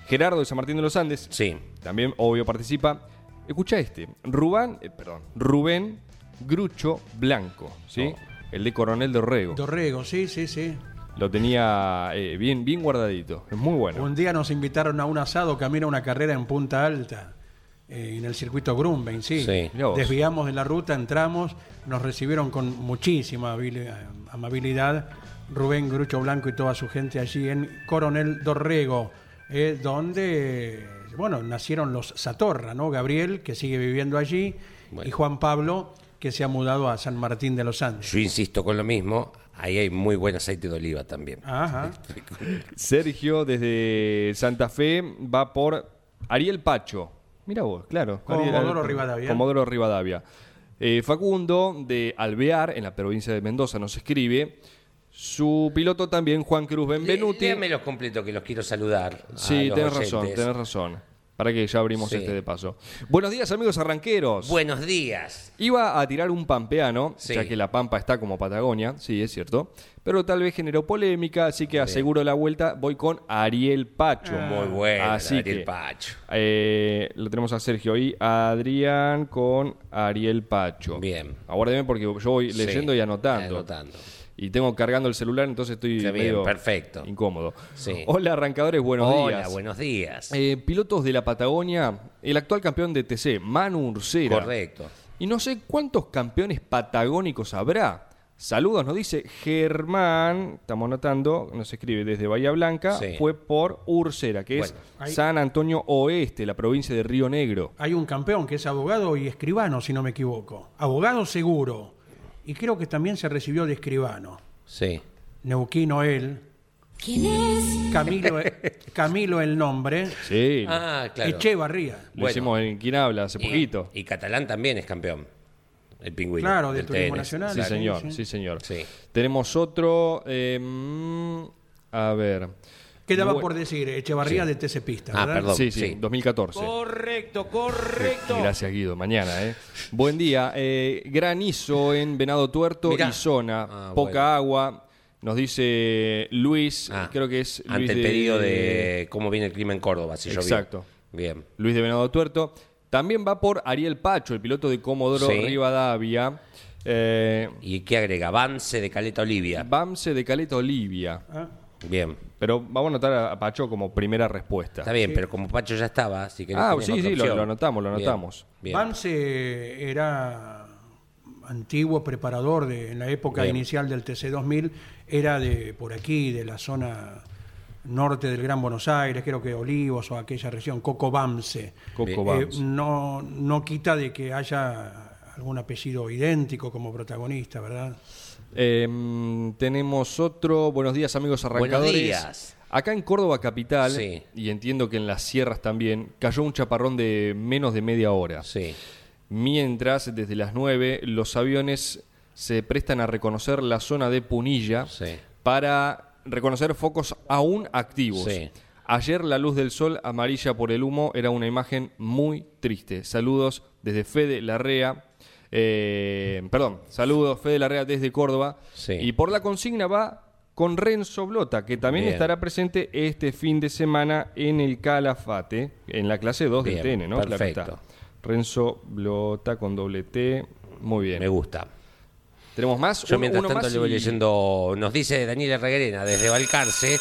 Gerardo de San Martín de los Andes, Sí. también obvio participa. Escucha este, Rubén, eh, perdón, Rubén Grucho Blanco, ¿sí? Oh. El de Coronel Dorrego. Dorrego, sí, sí, sí. Lo tenía eh, bien, bien guardadito. Es muy bueno. Un día nos invitaron a un asado camino a una carrera en Punta Alta, eh, en el circuito Grumben, sí. Sí. Desviamos de la ruta, entramos, nos recibieron con muchísima amabilidad Rubén Grucho Blanco y toda su gente allí en Coronel Dorrego, eh, donde, bueno, nacieron los Satorra, ¿no? Gabriel, que sigue viviendo allí, Bueno. y Juan Pablo, que se ha mudado a San Martín de los Andes. Yo insisto con lo mismo. Ahí hay muy buen aceite de oliva también. Ajá. (laughs) Sergio desde Santa Fe va por Ariel Pacho. Mira vos, claro. Comodoro Rivadavia. Comodoro Rivadavia. Eh, Facundo de Alvear, en la provincia de Mendoza, nos escribe. Su piloto también, Juan Cruz Benvenuti. Léame los completos que los quiero saludar. a Sí, los tenés razón, tenés razón. Para que ya abrimos Sí. este de paso. Buenos días, amigos arranqueros. Buenos días. Iba a tirar un pampeano, Sí. ya que la Pampa está como Patagonia, sí, es cierto. Pero tal vez generó polémica, así que aseguro la vuelta. Voy con Ariel Pacho. Muy bueno, Así Ariel que, Pacho. eh, lo tenemos a Sergio y a Adrián con Ariel Pacho. Bien. Aguárdeme porque yo voy Sí, leyendo y anotando. anotando. Y tengo cargando el celular, entonces estoy Está bien, medio perfecto. incómodo. Sí. Hola, arrancadores, buenos Hola, días. buenos días. Eh, pilotos de la Patagonia, el actual campeón de TC, Manu Ursera. Correcto. Y no sé cuántos campeones patagónicos habrá. Saludos, nos dice Germán, estamos anotando, nos escribe desde Bahía Blanca, Sí. fue por Ursera, que es Bueno, ahí- San Antonio Oeste, la provincia de Río Negro. Hay un campeón que es abogado y escribano, si no me equivoco. Abogado seguro. Y creo que también se recibió de escribano. Sí. Neuquino él. ¿Quién es? Camilo, (laughs) Camilo el nombre. Sí, Ah, claro. Echevarría. lo bueno. hicimos en Quién habla hace Y- poquito. Y, Catalán también es campeón. El pingüino. Claro, de Turismo TN. Nacional. Sí, señor, sí. sí, señor. Sí. Tenemos otro, eh, mm, a ver. Quedaba Bueno. por decir Echevarría Sí. de TC Pista, Ah, perdón. Sí, sí, sí. 2014. Correcto, correcto. Gracias, Guido. Mañana, ¿eh? Buen día. Eh, granizo en Venado Tuerto Mirá. y zona. Ah, Poca bueno. agua. Nos dice Luis, Ah, creo que es Luis Ante el pedido de cómo viene el clima en Córdoba, si. Exacto. Bien. Luis de Venado Tuerto. También va por Ariel Pacho, el piloto de Comodoro Sí. Rivadavia. Eh, ¿Y qué agrega? Avance de Caleta Olivia. Bamse de Caleta Olivia. Ah, Bien. Pero vamos a anotar a Pacho como primera respuesta. Está bien, pero como Pacho ya estaba, si querés Ah, sí, sí, lo- lo anotamos, lo anotamos. Bien. Vance era antiguo preparador de, en la época Bien. inicial del TC2000, era de por aquí, de la zona norte del Gran Buenos Aires, creo que Olivos o aquella región, Coco Bamse. Coco. Eh, Bamse. no, no quita de que haya algún apellido idéntico como protagonista, ¿verdad? Eh, tenemos otro. Buenos días, amigos arrancadores. Buenos días. Acá en Córdoba Capital, Sí. y entiendo que en las sierras también, cayó un chaparrón de menos de media hora. Sí. Mientras, desde las 9, los aviones se prestan a reconocer la zona de Punilla Sí. para reconocer focos aún activos. Sí. Ayer la luz del sol amarilla por el humo era una imagen muy triste. Saludos desde Fede Larrea. Eh, perdón, saludos Fede Larrea desde Córdoba. Sí. Y por la consigna va con Renzo Blota, que también Bien. estará presente este fin de semana en el Calafate, en la clase 2 del Bien, TN, ¿no? Claro perfecto. está. Renzo Blota con doble T. Muy bien. Me gusta. ¿Tenemos más? Yo mientras uno tanto le voy y- leyendo, nos dice Daniela Reguerena desde Balcarce,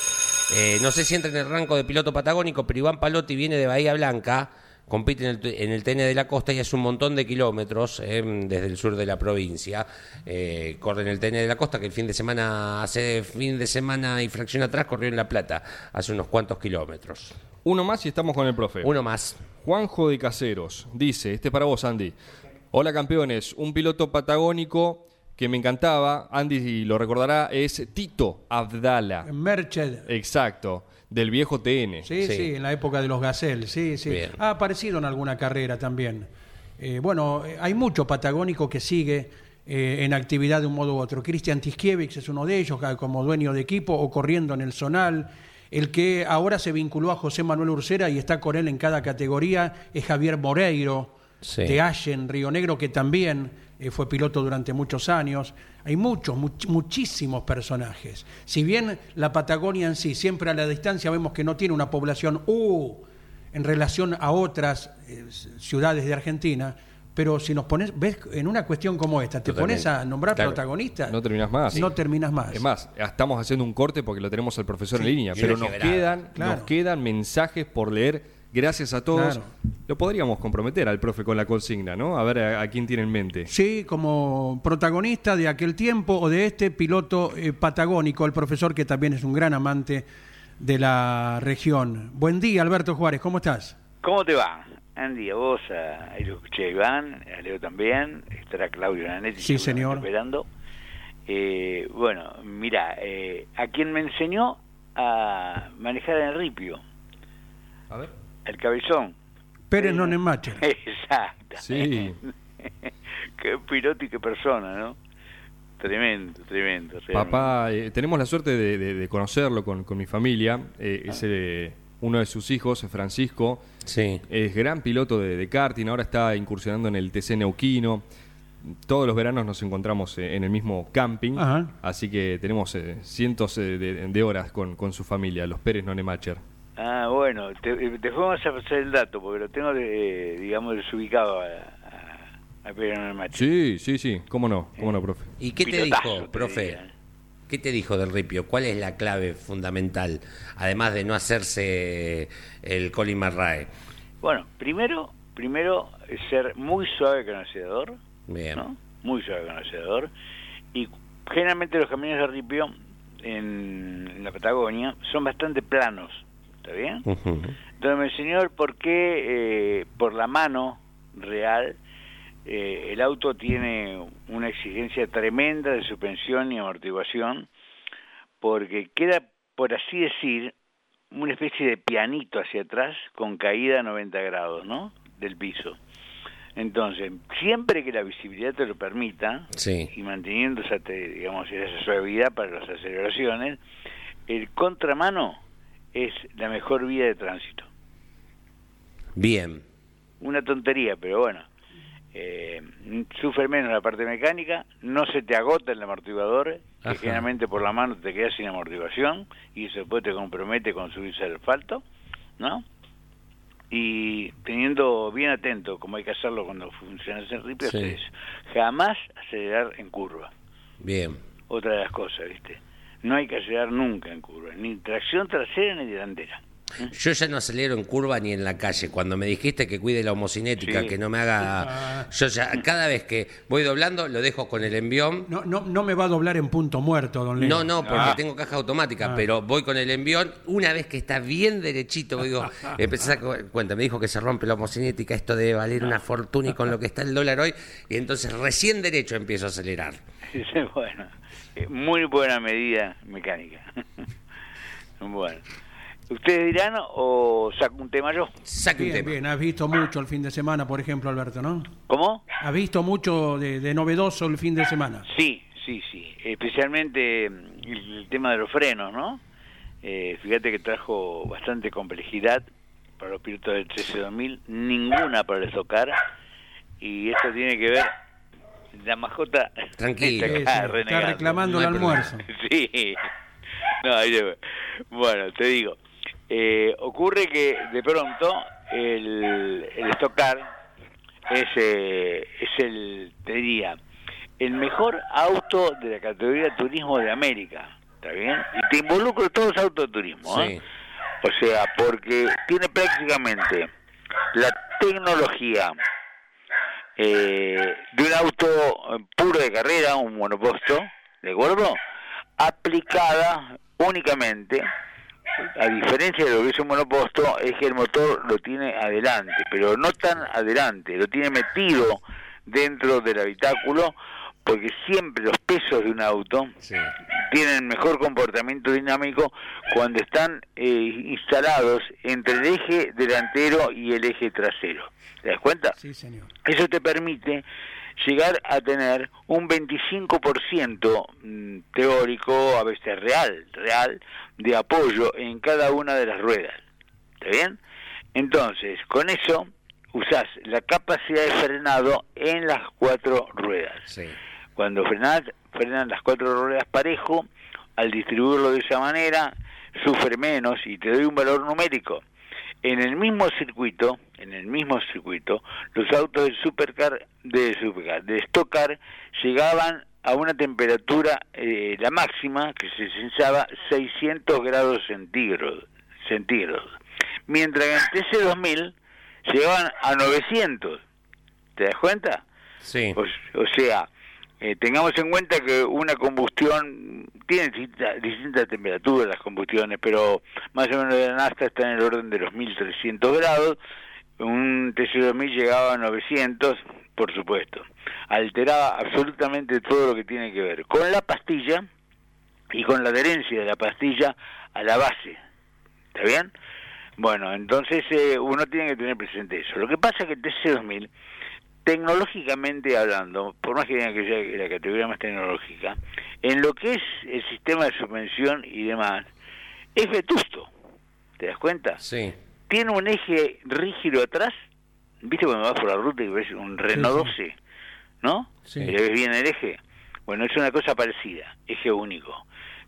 eh, no sé si entra en el rango de piloto patagónico, pero Iván Palotti viene de Bahía Blanca, compite en el, en el TN de la costa y hace un montón de kilómetros eh, desde el sur de la provincia. Eh, corre en el TN de la costa que el fin de semana, hace fin de semana y fracción atrás corrió en La Plata, hace unos cuantos kilómetros. Uno más y estamos con el profe. Uno más. Juanjo de Caseros dice, este es para vos, Andy. Hola campeones, un piloto patagónico que me encantaba, Andy lo recordará, es Tito Abdala. Merched. Exacto, del viejo TN. Sí, sí, Sí. en la época de los Gazelle, sí, sí. Bien. Ha aparecido en alguna carrera también. Eh, bueno, eh, hay mucho patagónico que sigue eh, en actividad de un modo u otro. Cristian Tiskiewicz es uno de ellos, ca- como dueño de equipo o corriendo en el zonal. El que ahora se vinculó a José Manuel Ursera y está con él en cada categoría es Javier Moreiro, Sí. de Allen, Río Negro, que también eh, fue piloto durante muchos años. Hay muchos, much- muchísimos personajes. Si bien la Patagonia en sí, siempre a la distancia vemos que no tiene una población uh, en relación a otras eh, ciudades de Argentina, pero si nos pones, ves en una cuestión como esta, te Totalmente. pones a nombrar Claro. protagonistas, No terminás más. no terminas más. Es más, estamos haciendo un corte porque lo tenemos al profesor en línea, pero nos quedan, Claro. nos quedan mensajes por leer. Gracias a todos. Claro. Lo podríamos comprometer al profe con la consigna, ¿no? A ver a, a quién tiene en mente. Sí, como protagonista de aquel tiempo o de este piloto eh, patagónico, el profesor que también es un gran amante de la región. Buen día, Alberto Juárez, ¿cómo estás? ¿Cómo te va? Andy, a vos, a, ahí lo escuché a Iván, a Leo también, estará Claudio Nanetti Sí, señor. esperando. Eh, bueno, mira, eh, a quien me enseñó a manejar en el ripio, A ver. El cabezón. Pérez Nonemacher. Exacto. Sí. (laughs) (laughs) qué piloto y qué persona, ¿no? Tremendo, tremendo. realmente. Papá, eh, tenemos la suerte de, de- de conocerlo con, con mi familia. eh, es, eh, uno de sus hijos, Francisco, Sí. es gran piloto de, de karting, ahora está incursionando en el TC Neuquino. Todos los veranos nos encontramos eh, en el mismo camping, Ajá. así que tenemos eh, cientos eh, de, de horas con, con su familia, los Pérez Nonemacher. Ah, bueno, te, después vamos a pasar el dato, porque lo tengo, de, digamos, desubicado a, a, a Pedro Nonemacher. Sí, sí, sí, cómo no, cómo no, profe. ¿Y qué te Pilotazo, dijo, profe? diría. ¿Qué te dijo del ripio? ¿Cuál es la clave fundamental? Además de no hacerse el Colin McRae. Bueno, primero, primero es ser muy suave conocedor, Bien. ¿no? Muy suave conocedor. Y generalmente los caminos de ripio en la Patagonia son bastante planos, ¿está bien? Ujú. Entonces me enseñó el por qué, eh, por la mano real, eh, el auto tiene una exigencia tremenda de suspensión y amortiguación, porque queda, por así decir, una especie de pianito hacia atrás con caída a 90 grados, ¿no? Del piso. Entonces, siempre que la visibilidad te lo permita, Sí. y manteniendo esa, digamos, esa suavidad para las aceleraciones, el contramano es la mejor vía de tránsito. Bien. Una tontería, pero bueno. Eh, sufre menos la parte mecánica, no se te agota el amortiguador, que generalmente por la mano te quedas sin amortiguación y eso después te compromete con subirse al asfalto, ¿no? Y teniendo bien atento, como hay que hacerlo cuando funciona ese ripio, Sí. es jamás acelerar en curva. Bien. Otra de las cosas, ¿viste? No hay que acelerar nunca en curva, ni tracción trasera ni delantera. Yo ya no acelero en curva ni en la calle. Cuando me dijiste que cuide la homocinética, Sí. que no me haga... Yo ya, cada vez que voy doblando, lo dejo con el envión. No, no, no me va a doblar en punto muerto, don Leo. No, no, porque Ah. tengo caja automática, Ah. pero voy con el envión. Una vez que está bien derechito, digo, (laughs) empecé a cu- cuenta, me dijo que se rompe la homocinética, esto debe valer una fortuna y con lo que está el dólar hoy, y entonces recién derecho empiezo a acelerar. (laughs) bueno, eh, muy buena medida mecánica. (laughs) bueno, ¿ustedes dirán o saco un tema yo? Saque un Bien, tema. bien, has visto mucho el fin de semana, por ejemplo, Alberto, ¿no? ¿Cómo? Has visto mucho de, de novedoso el fin de semana. Sí, sí, sí. Especialmente mm, el, el tema de los frenos, ¿no? Eh, fíjate que trajo bastante complejidad para los pilotos del 13-2000, ninguna para el tocar. Y esto tiene que ver. La mascota. Tranquilo. está Sí, acá sí, está renegando. reclamando No el almuerzo. (laughs) Sí. No, bueno, te digo. eh, ocurre que de pronto el, el Stock Car es, eh, es el, te diría, el mejor auto de la categoría turismo de América. ¿Está bien? Y te involucro todos los autos de turismo. ¿eh? O sea, porque tiene prácticamente la tecnología eh, de un auto eh, puro de carrera, un monoposto, ¿de acuerdo? Aplicada únicamente, a diferencia de lo que es un monoposto, es que el motor lo tiene adelante, pero no tan adelante, lo tiene metido dentro del habitáculo, porque siempre los pesos de un auto Sí. tienen mejor comportamiento dinámico cuando están eh, instalados entre el eje delantero y el eje trasero. ¿Te das cuenta? Sí, señor. Eso te permite llegar a tener un 25% mm, teórico, a veces real, real, de apoyo en cada una de las ruedas. ¿Está bien? Entonces, con eso usás la capacidad de frenado en las cuatro ruedas. Sí. Cuando frenás, frenan las cuatro ruedas parejo, al distribuirlo de esa manera, sufre menos y te doy un valor numérico. En el mismo circuito, en el mismo circuito, los autos de supercar, de supercar, de stock car, llegaban a una temperatura, eh, la máxima, que se sensaba 600 grados centígrados, centígrados. Mientras que en TC2000 llegaban a 900. ¿Te das cuenta? Sí. O, o sea, eh, tengamos en cuenta que una combustión tiene distintas distintas temperaturas las combustiones, pero más o menos la nafta está en el orden de los 1300 grados, un TC2000 llegaba a 900, por supuesto. Alteraba absolutamente todo lo que tiene que ver con la pastilla y con la adherencia de la pastilla a la base. ¿Está bien? Bueno, entonces eh, uno tiene que tener presente eso. Lo que pasa es que el TC2000 tecnológicamente hablando, por más que digan que sea la categoría más tecnológica, en lo que es el sistema de suspensión y demás, es vetusto. ¿Te das cuenta? Sí. Tiene un eje rígido atrás. ¿Viste cuando vas por la ruta y ves un Renault Sí, sí. 12? ¿No? Sí. Y le ves bien el eje. Bueno, es una cosa parecida, eje único.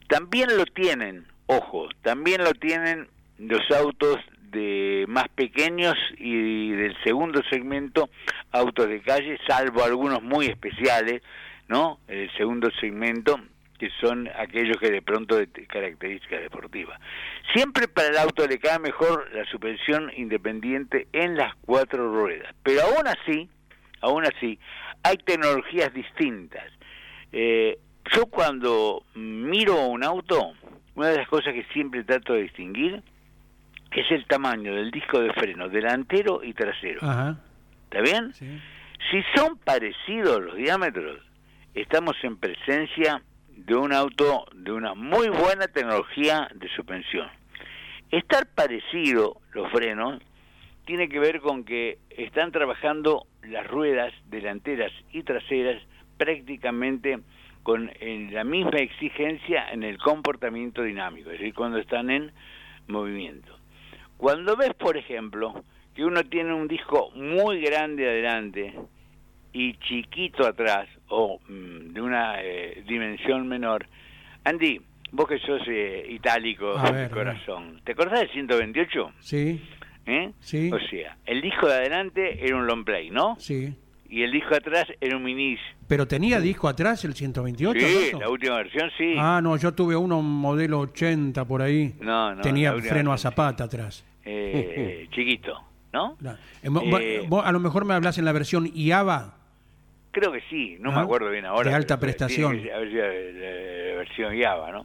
También lo tienen, ojo, también lo tienen los autos de más pequeños y del segundo segmento, autos de calle, salvo algunos muy especiales, ¿no? El segundo segmento, que son aquellos que de pronto de características deportivas. Siempre para el auto le cae mejor la suspensión independiente en las cuatro ruedas, pero aún así, aún así, hay tecnologías distintas. Eh, yo cuando miro un auto, una de las cosas que siempre trato de distinguir es el tamaño del disco de freno delantero y trasero. Ajá. ¿Está bien? Sí. Si son parecidos los diámetros, estamos en presencia de un auto de una muy buena tecnología de suspensión. Estar parecido los frenos tiene que ver con que están trabajando las ruedas delanteras y traseras prácticamente con la misma exigencia en el comportamiento dinámico, es decir, cuando están en movimiento. Cuando ves, por ejemplo, que uno tiene un disco muy grande adelante y chiquito atrás, o mm, de una eh, dimensión menor, Andy, vos que sos eh, itálico A de ver, corazón, ¿te acordás del 128? Sí, ¿Eh? Sí. O sea, el disco de adelante era un long play, ¿no? sí. Y el disco de atrás era un minis. Pero tenía disco atrás el 128. Sí, Alberto? la última versión sí. Ah, no, yo tuve uno modelo 80 por ahí. No, no, Tenía freno a zapata atrás. Eh, (laughs) chiquito, ¿no? Claro. Eh, Eh, vos a lo mejor me hablas en la versión IAVA. Creo que sí, no Ah, me acuerdo bien ahora. de alta prestación. la, la versión Java, ¿no?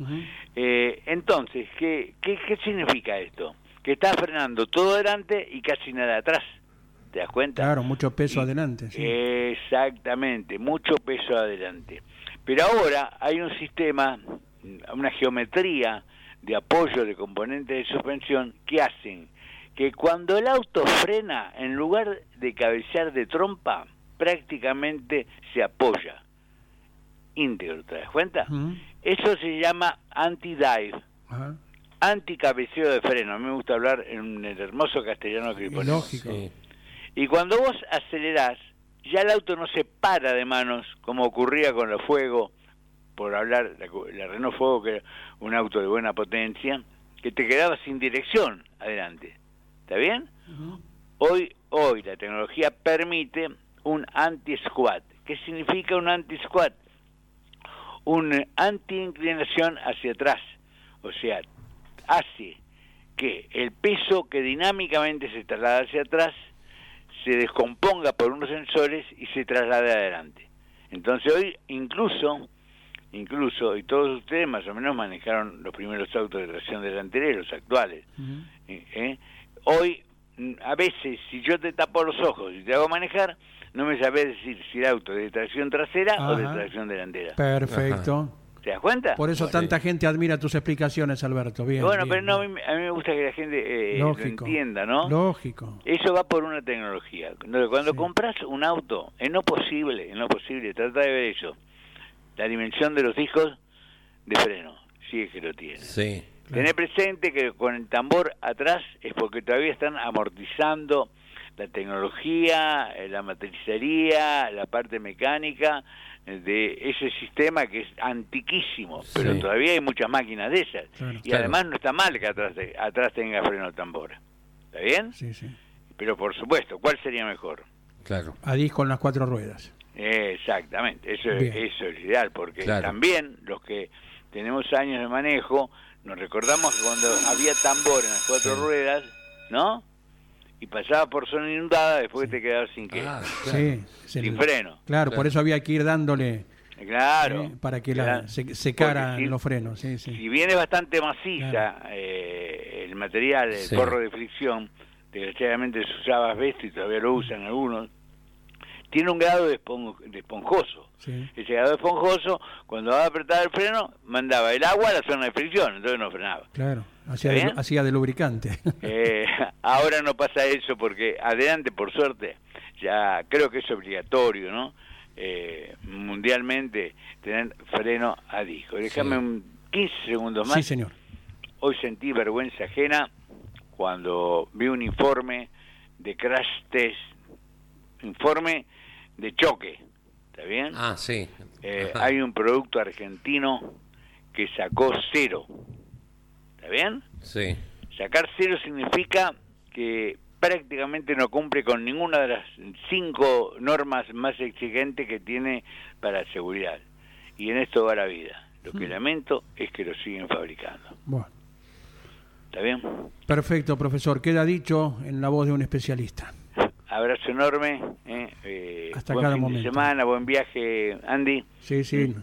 Eh, entonces, ¿qué, qué, ¿qué significa esto? Que está frenando todo adelante y casi nada atrás. ¿Te das cuenta? Claro, mucho peso Y- adelante. sí. Exactamente, mucho peso adelante. Pero ahora hay un sistema, una geometría de apoyo de componentes de suspensión que hacen que cuando el auto frena, en lugar de cabecear de trompa, prácticamente se apoya íntegro, ¿te das cuenta? Eso se llama anti-dive, anti-cabeceo de freno. A mí me gusta hablar en el hermoso castellano que lógico. Sí. Y cuando vos acelerás, ya el auto no se para de manos, como ocurría con la Fuego, por hablar, la, la Renault Fuego, que era un auto de buena potencia, que te quedaba sin dirección adelante. ¿Está bien? Hoy, hoy la tecnología permite un anti-squat. ¿Qué significa un anti-squat? Un anti-inclinación hacia atrás. O sea, hace que el peso que dinámicamente se traslada hacia atrás se descomponga por unos sensores y se traslade adelante. Entonces hoy incluso, incluso, y todos ustedes más o menos manejaron los primeros autos de tracción delantera los actuales. ¿eh? ¿eh? Hoy, mm, a veces, si yo te tapo los ojos y te hago manejar, no me sabés decir si el auto es de tracción trasera o de tracción delantera. Perfecto. ¿Te das cuenta? Por eso tanta gente admira tus explicaciones, Alberto. Bien. bueno, bien, pero no, a mí, a mí me gusta que la gente eh, lo entienda, ¿no? Lógico. Eso va por una tecnología. Cuando, cuando Sí. compras un auto, es no posible, es no posible, trata de ver eso. La dimensión de los discos de freno, si es que lo tiene. Sí. Tener presente que con el tambor atrás es porque todavía están amortizando la tecnología, eh, la matricería, la parte mecánica eh, de ese sistema que es antiquísimo, pero todavía hay muchas máquinas de esas. Claro. y Claro. además no está mal que atrás, de- atrás tenga freno de tambor. ¿Está bien? Sí, sí. Pero por supuesto, ¿cuál sería mejor? Claro. A disco en las cuatro ruedas. Exactamente, eso, Bien. eso es ideal, porque Claro. también los que tenemos años de manejo, nos recordamos que cuando había tambor en las cuatro ruedas, ¿no? Y pasaba por zona inundada, después te quedabas sin qué, Ah, claro. Sí. es el- sin freno. Claro, por eso había que ir dándole Claro. eh, para que la, se, secaran si- los frenos. Sí, sí. Si bien es bastante maciza Claro. eh, el material, el Sí. forro de fricción, desgraciadamente se usaba asbesto y todavía lo usan algunos, tiene un grado de, espon- de esponjoso. Sí. Ese grado esponjoso, cuando va a apretar el freno, mandaba el agua a la zona de fricción, entonces no frenaba. Claro, hacía ¿Está de, hacía de lubricante. (laughs) Eh, ahora no pasa eso porque adelante, por suerte, ya creo que es obligatorio, ¿no? Eh, mundialmente tener freno a disco. Déjame Sí. un 15 segundos más. sí, señor. Hoy sentí vergüenza ajena cuando vi un informe de crash test, informe de choque, ¿está bien? Ah, sí. Eh, hay un producto argentino que sacó cero, ¿está bien? Sí. Sacar cero significa que prácticamente no cumple con ninguna de las cinco normas más exigentes que tiene para seguridad. Y en esto va la vida. Lo que lamento es que lo siguen fabricando. Bueno, ¿Está bien? perfecto, profesor. Queda dicho en la voz de un especialista. Abrazo enorme. eh, eh, Hasta buen cada fin momento. de semana, buen viaje, Andy. Sí, sí.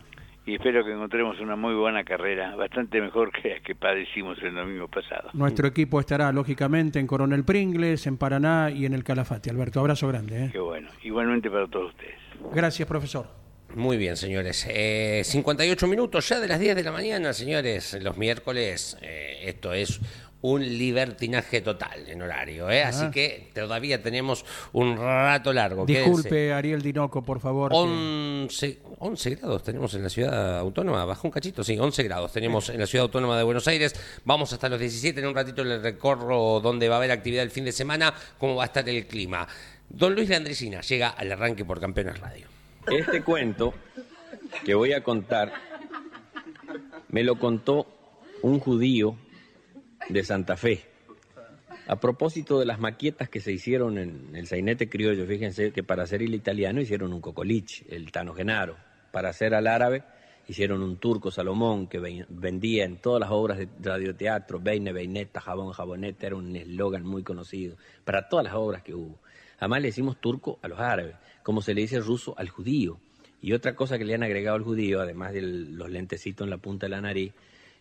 Y espero que encontremos una muy buena carrera, bastante mejor que la que padecimos el domingo pasado. Nuestro equipo estará, lógicamente, en Coronel Pringles, en Paraná y en el Calafate. Alberto, abrazo grande. ¿eh? Qué bueno. Igualmente para todos ustedes. Gracias, profesor. Muy bien, señores. Eh, 58 minutos ya de las 10 de la mañana, señores. Los miércoles, eh, esto es un libertinaje total en horario, ¿eh? Así Ah. que todavía tenemos un rato largo. Disculpe, Quédense. Ariel Dinoco, por favor. que- 11, 11 grados tenemos en la ciudad autónoma, bajó un cachito, sí, 11 grados tenemos en la ciudad autónoma de Buenos Aires. Vamos hasta los 17, en un ratito les recorro dónde va a haber actividad el fin de semana, cómo va a estar el clima. Don Luis Landricina llega al arranque por Campeones Radio. Este cuento que voy a contar me lo contó un judío de Santa Fe. A propósito de las maquetas que se hicieron en el sainete criollo, fíjense que para hacer el italiano hicieron un cocolich, el Tano Genaro. Para hacer al árabe hicieron un turco Salomón que ve- vendía en todas las obras de radioteatro, Beine, Beineta, Jabón, Jaboneta, era un eslogan muy conocido para todas las obras que hubo. Además le decimos turco a los árabes, como se le dice ruso al judío. Y otra cosa que le han agregado al judío, además de los lentecitos en la punta de la nariz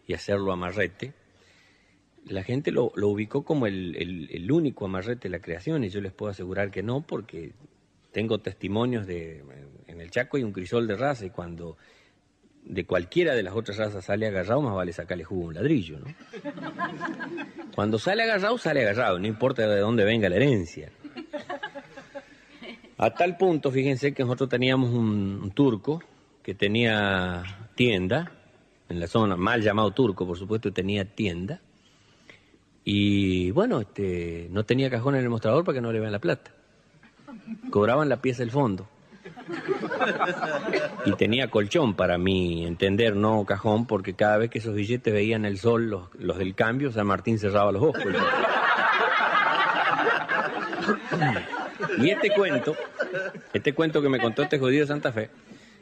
y hacerlo amarrete, la gente lo, lo ubicó como el, el- único amarrete de la creación y yo les puedo asegurar que no porque tengo testimonios de en el Chaco hay un crisol de raza y cuando de cualquiera de las otras razas sale agarrado más vale sacarle jugo a un ladrillo, ¿no? Cuando sale agarrado sale agarrado, no importa de dónde venga la herencia. A tal punto, fíjense que nosotros teníamos un, un turco que tenía tienda en la zona, mal llamado turco, por supuesto, tenía tienda. Y bueno, este, no tenía cajón en el mostrador para que no le vean la plata. Cobraban la pieza del fondo. Y tenía colchón, para mi entender, no cajón, porque cada vez que esos billetes veían el sol, los, los del cambio, San Martín cerraba los ojos. Y este cuento, este cuento que me contó este de Santa Fe,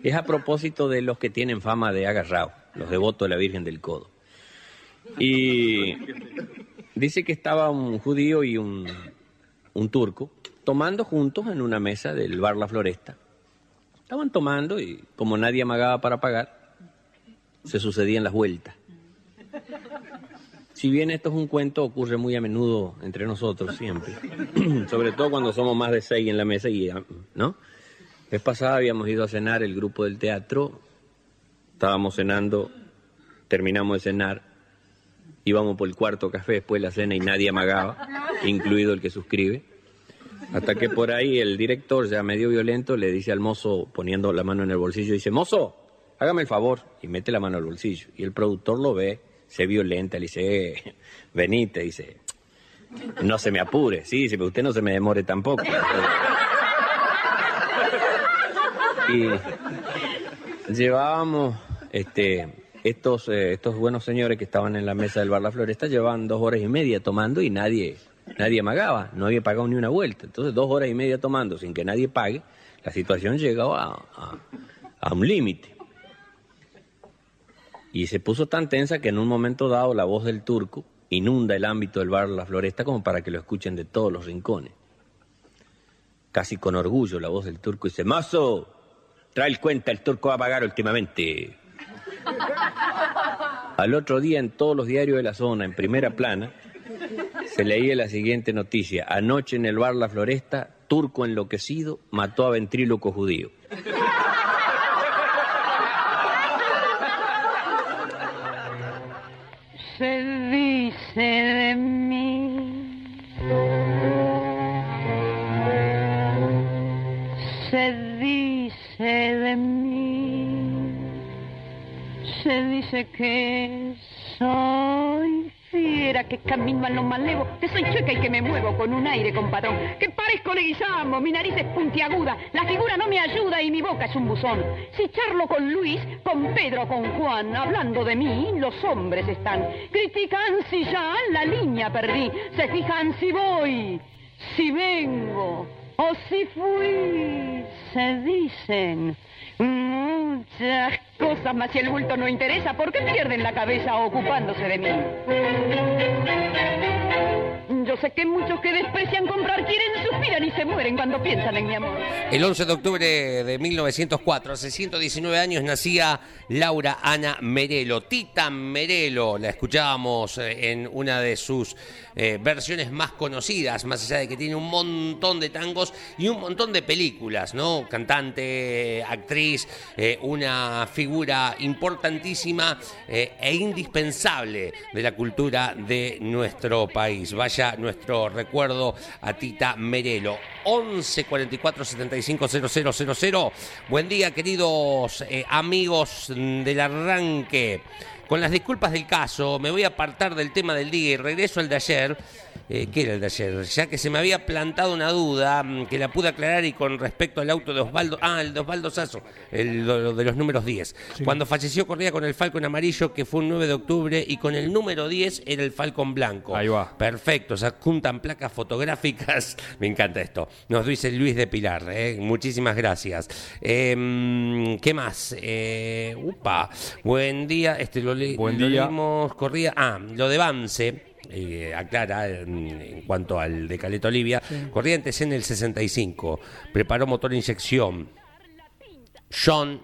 es a propósito de los que tienen fama de agarrado, los devotos de la Virgen del Codo. Y dice que estaba un judío y un, un turco tomando juntos en una mesa del bar La Floresta. Estaban tomando y como nadie amagaba para pagar, se sucedían las vueltas. Si bien esto es un cuento, ocurre muy a menudo entre nosotros siempre. (clears throat) Sobre todo cuando somos más de seis en la mesa y, ¿no? Vez pasada habíamos ido a cenar el grupo del teatro, estábamos cenando, terminamos de cenar, íbamos por el cuarto café después de la cena y nadie amagaba, (laughs) incluido el que suscribe. Hasta que por ahí el director, ya medio violento, le dice al mozo, poniendo la mano en el bolsillo, dice, mozo, hágame el favor, y mete la mano al bolsillo. Y el productor lo ve, se violenta, le dice, eh, venite, dice, no se me apure, sí, dice, pero usted no se me demore tampoco. (laughs) Y llevábamos, este, estos, eh, estos buenos señores que estaban en la mesa del bar La Floresta, llevaban dos horas y media tomando y nadie, nadie amagaba, no había pagado ni una vuelta. Entonces, dos horas y media tomando sin que nadie pague, la situación llegó a, a- a un límite. Y se puso tan tensa que en un momento dado la voz del turco inunda el ámbito del bar La Floresta como para que lo escuchen de todos los rincones. Casi con orgullo la voz del turco dice, Mazo, trae el cuenta, el turco va a pagar últimamente. Al otro día en todos los diarios de la zona, en primera plana, se leía la siguiente noticia. Anoche en el bar La Floresta, turco enloquecido mató a ventríloco judío. se dice de Se dice que soy supiera que camino a lo malevo, que soy chueca y que me muevo con un aire compadrón, que parezco leguizamo, mi nariz es puntiaguda, la figura no me ayuda y mi boca es un buzón. Si charlo con Luis, con Pedro, con Juan, hablando de mí, los hombres están. Critican si ya la línea perdí, se fijan si voy, si vengo o si fui, se dicen. Muchas cosas, mas si el bulto no interesa, ¿por qué pierden la cabeza ocupándose de mí? Yo sé que muchos que desprecian comprar quieren, y se mueren cuando piensan en mi amor. El 11 de octubre de 1904, hace 119 años, nacía Laura Ana Merelo. Tita Merelo, la escuchábamos eh, en una de sus eh, versiones más conocidas, más allá de que tiene un montón de tangos y un montón de películas, ¿no? Cantante, actriz, eh, una figura importantísima e indispensable de la cultura de nuestro país. Vaya nuestro recuerdo a Tita Merelo. 11 44 75 000. Buen día, queridos eh, amigos del arranque. Con las disculpas del caso, me voy a apartar del tema del día y regreso al de ayer. Eh, ¿Qué era el de ayer? Ya que se me había plantado una duda mm, que la pude aclarar y con respecto al auto de Osvaldo. Ah, el de Osvaldo Sasso, el lo- de los números 10. Cuando falleció, corría con el Falcon amarillo, que fue un 9 de octubre, y con el número 10 era el Falcon blanco. Ahí va. Perfecto, se adjuntan placas fotográficas. (laughs) Me encanta esto. Nos dice Luis de Pilar. ¿eh? Muchísimas gracias. Eh, ¿Qué más? Eh, upa. Buen día. Este lo, le- Buen lo día. leímos, corría. Ah, lo de Vance. Eh, aclara en, en cuanto al de Caleta Olivia. Corrientes en el 65. Preparó motor inyección. John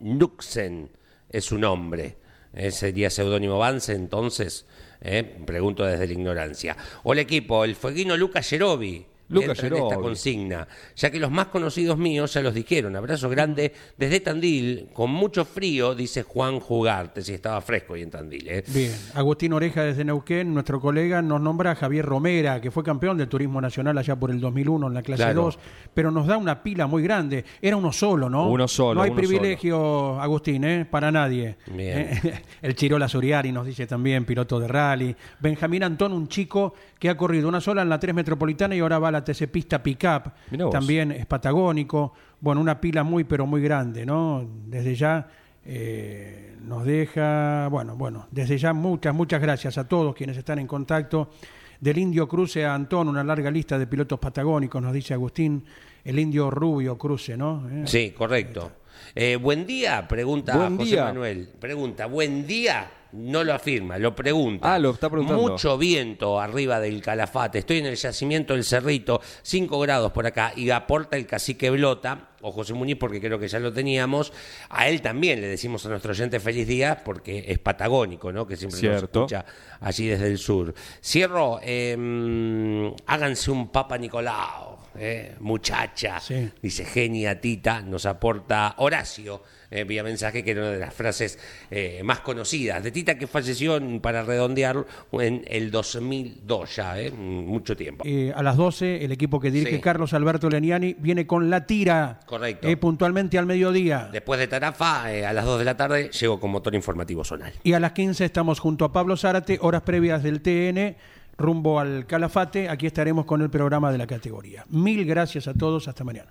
Nuxen es su nombre. Eh, sería seudónimo Vance, entonces, eh, pregunto desde la ignorancia. Hola equipo, el fueguino Lucas Yerobi. Lucas entra en esta consigna, ya que los más conocidos míos ya los dijeron. Abrazo grande desde Tandil, con mucho frío, dice Juan Jugarte, si estaba fresco y en Tandil. ¿eh? Bien, Agustín Oreja desde Neuquén, nuestro colega, nos nombra a Javier Romera, que fue campeón del turismo nacional allá por el 2001 en la clase Claro. 2, pero nos da una pila muy grande. Era uno solo, ¿no? Uno solo, No hay uno privilegio, Agustín, ¿eh? para nadie. Bien. Eh, (laughs) El Chirola Suriari nos dice también, piloto de rally. Benjamín Antón, un chico que ha corrido una sola en la 3 Metropolitana y ahora va a la TC Pista Pickup. También es patagónico. Bueno, una pila muy, pero muy grande, ¿no? Desde ya eh, nos deja, bueno, bueno, desde ya muchas, muchas gracias a todos quienes están en contacto. Del Indio Cruce a Antón, una larga lista de pilotos patagónicos, nos dice Agustín. El Indio Rubio Cruce, ¿no? Eh, Sí, correcto. Eh, buen día, pregunta Buen José día. Manuel. Pregunta, buen día, no lo afirma, lo pregunta. Ah, lo está preguntando. Mucho viento arriba del Calafate. Estoy en el yacimiento del Cerrito, 5 grados por acá, y aporta el cacique Blota, o José Muñiz, porque creo que ya lo teníamos. A él también le decimos a nuestro oyente feliz día, porque es patagónico, ¿no? Que siempre Cierto. nos escucha allí desde el sur. Cierro, eh, háganse un Papa Nicolau, eh, muchacha. Sí. Dice genia Tita, nos aporta Horacio eh, vía mensaje, que era una de las frases eh, más conocidas de Tita, que falleció, en- para redondear, en el 2002 ya, eh, mucho tiempo. A las 12, el equipo que dirige Sí. Carlos Alberto Leniani viene con la tira. Correcto. puntualmente al mediodía. Después de Tarafa, a las 2 de la tarde, llego con motor informativo zonal. Y a las 15 estamos junto a Pablo Zárate, horas previas del TN, rumbo al Calafate. Aquí estaremos con el programa de la categoría. Mil gracias a todos. Hasta mañana.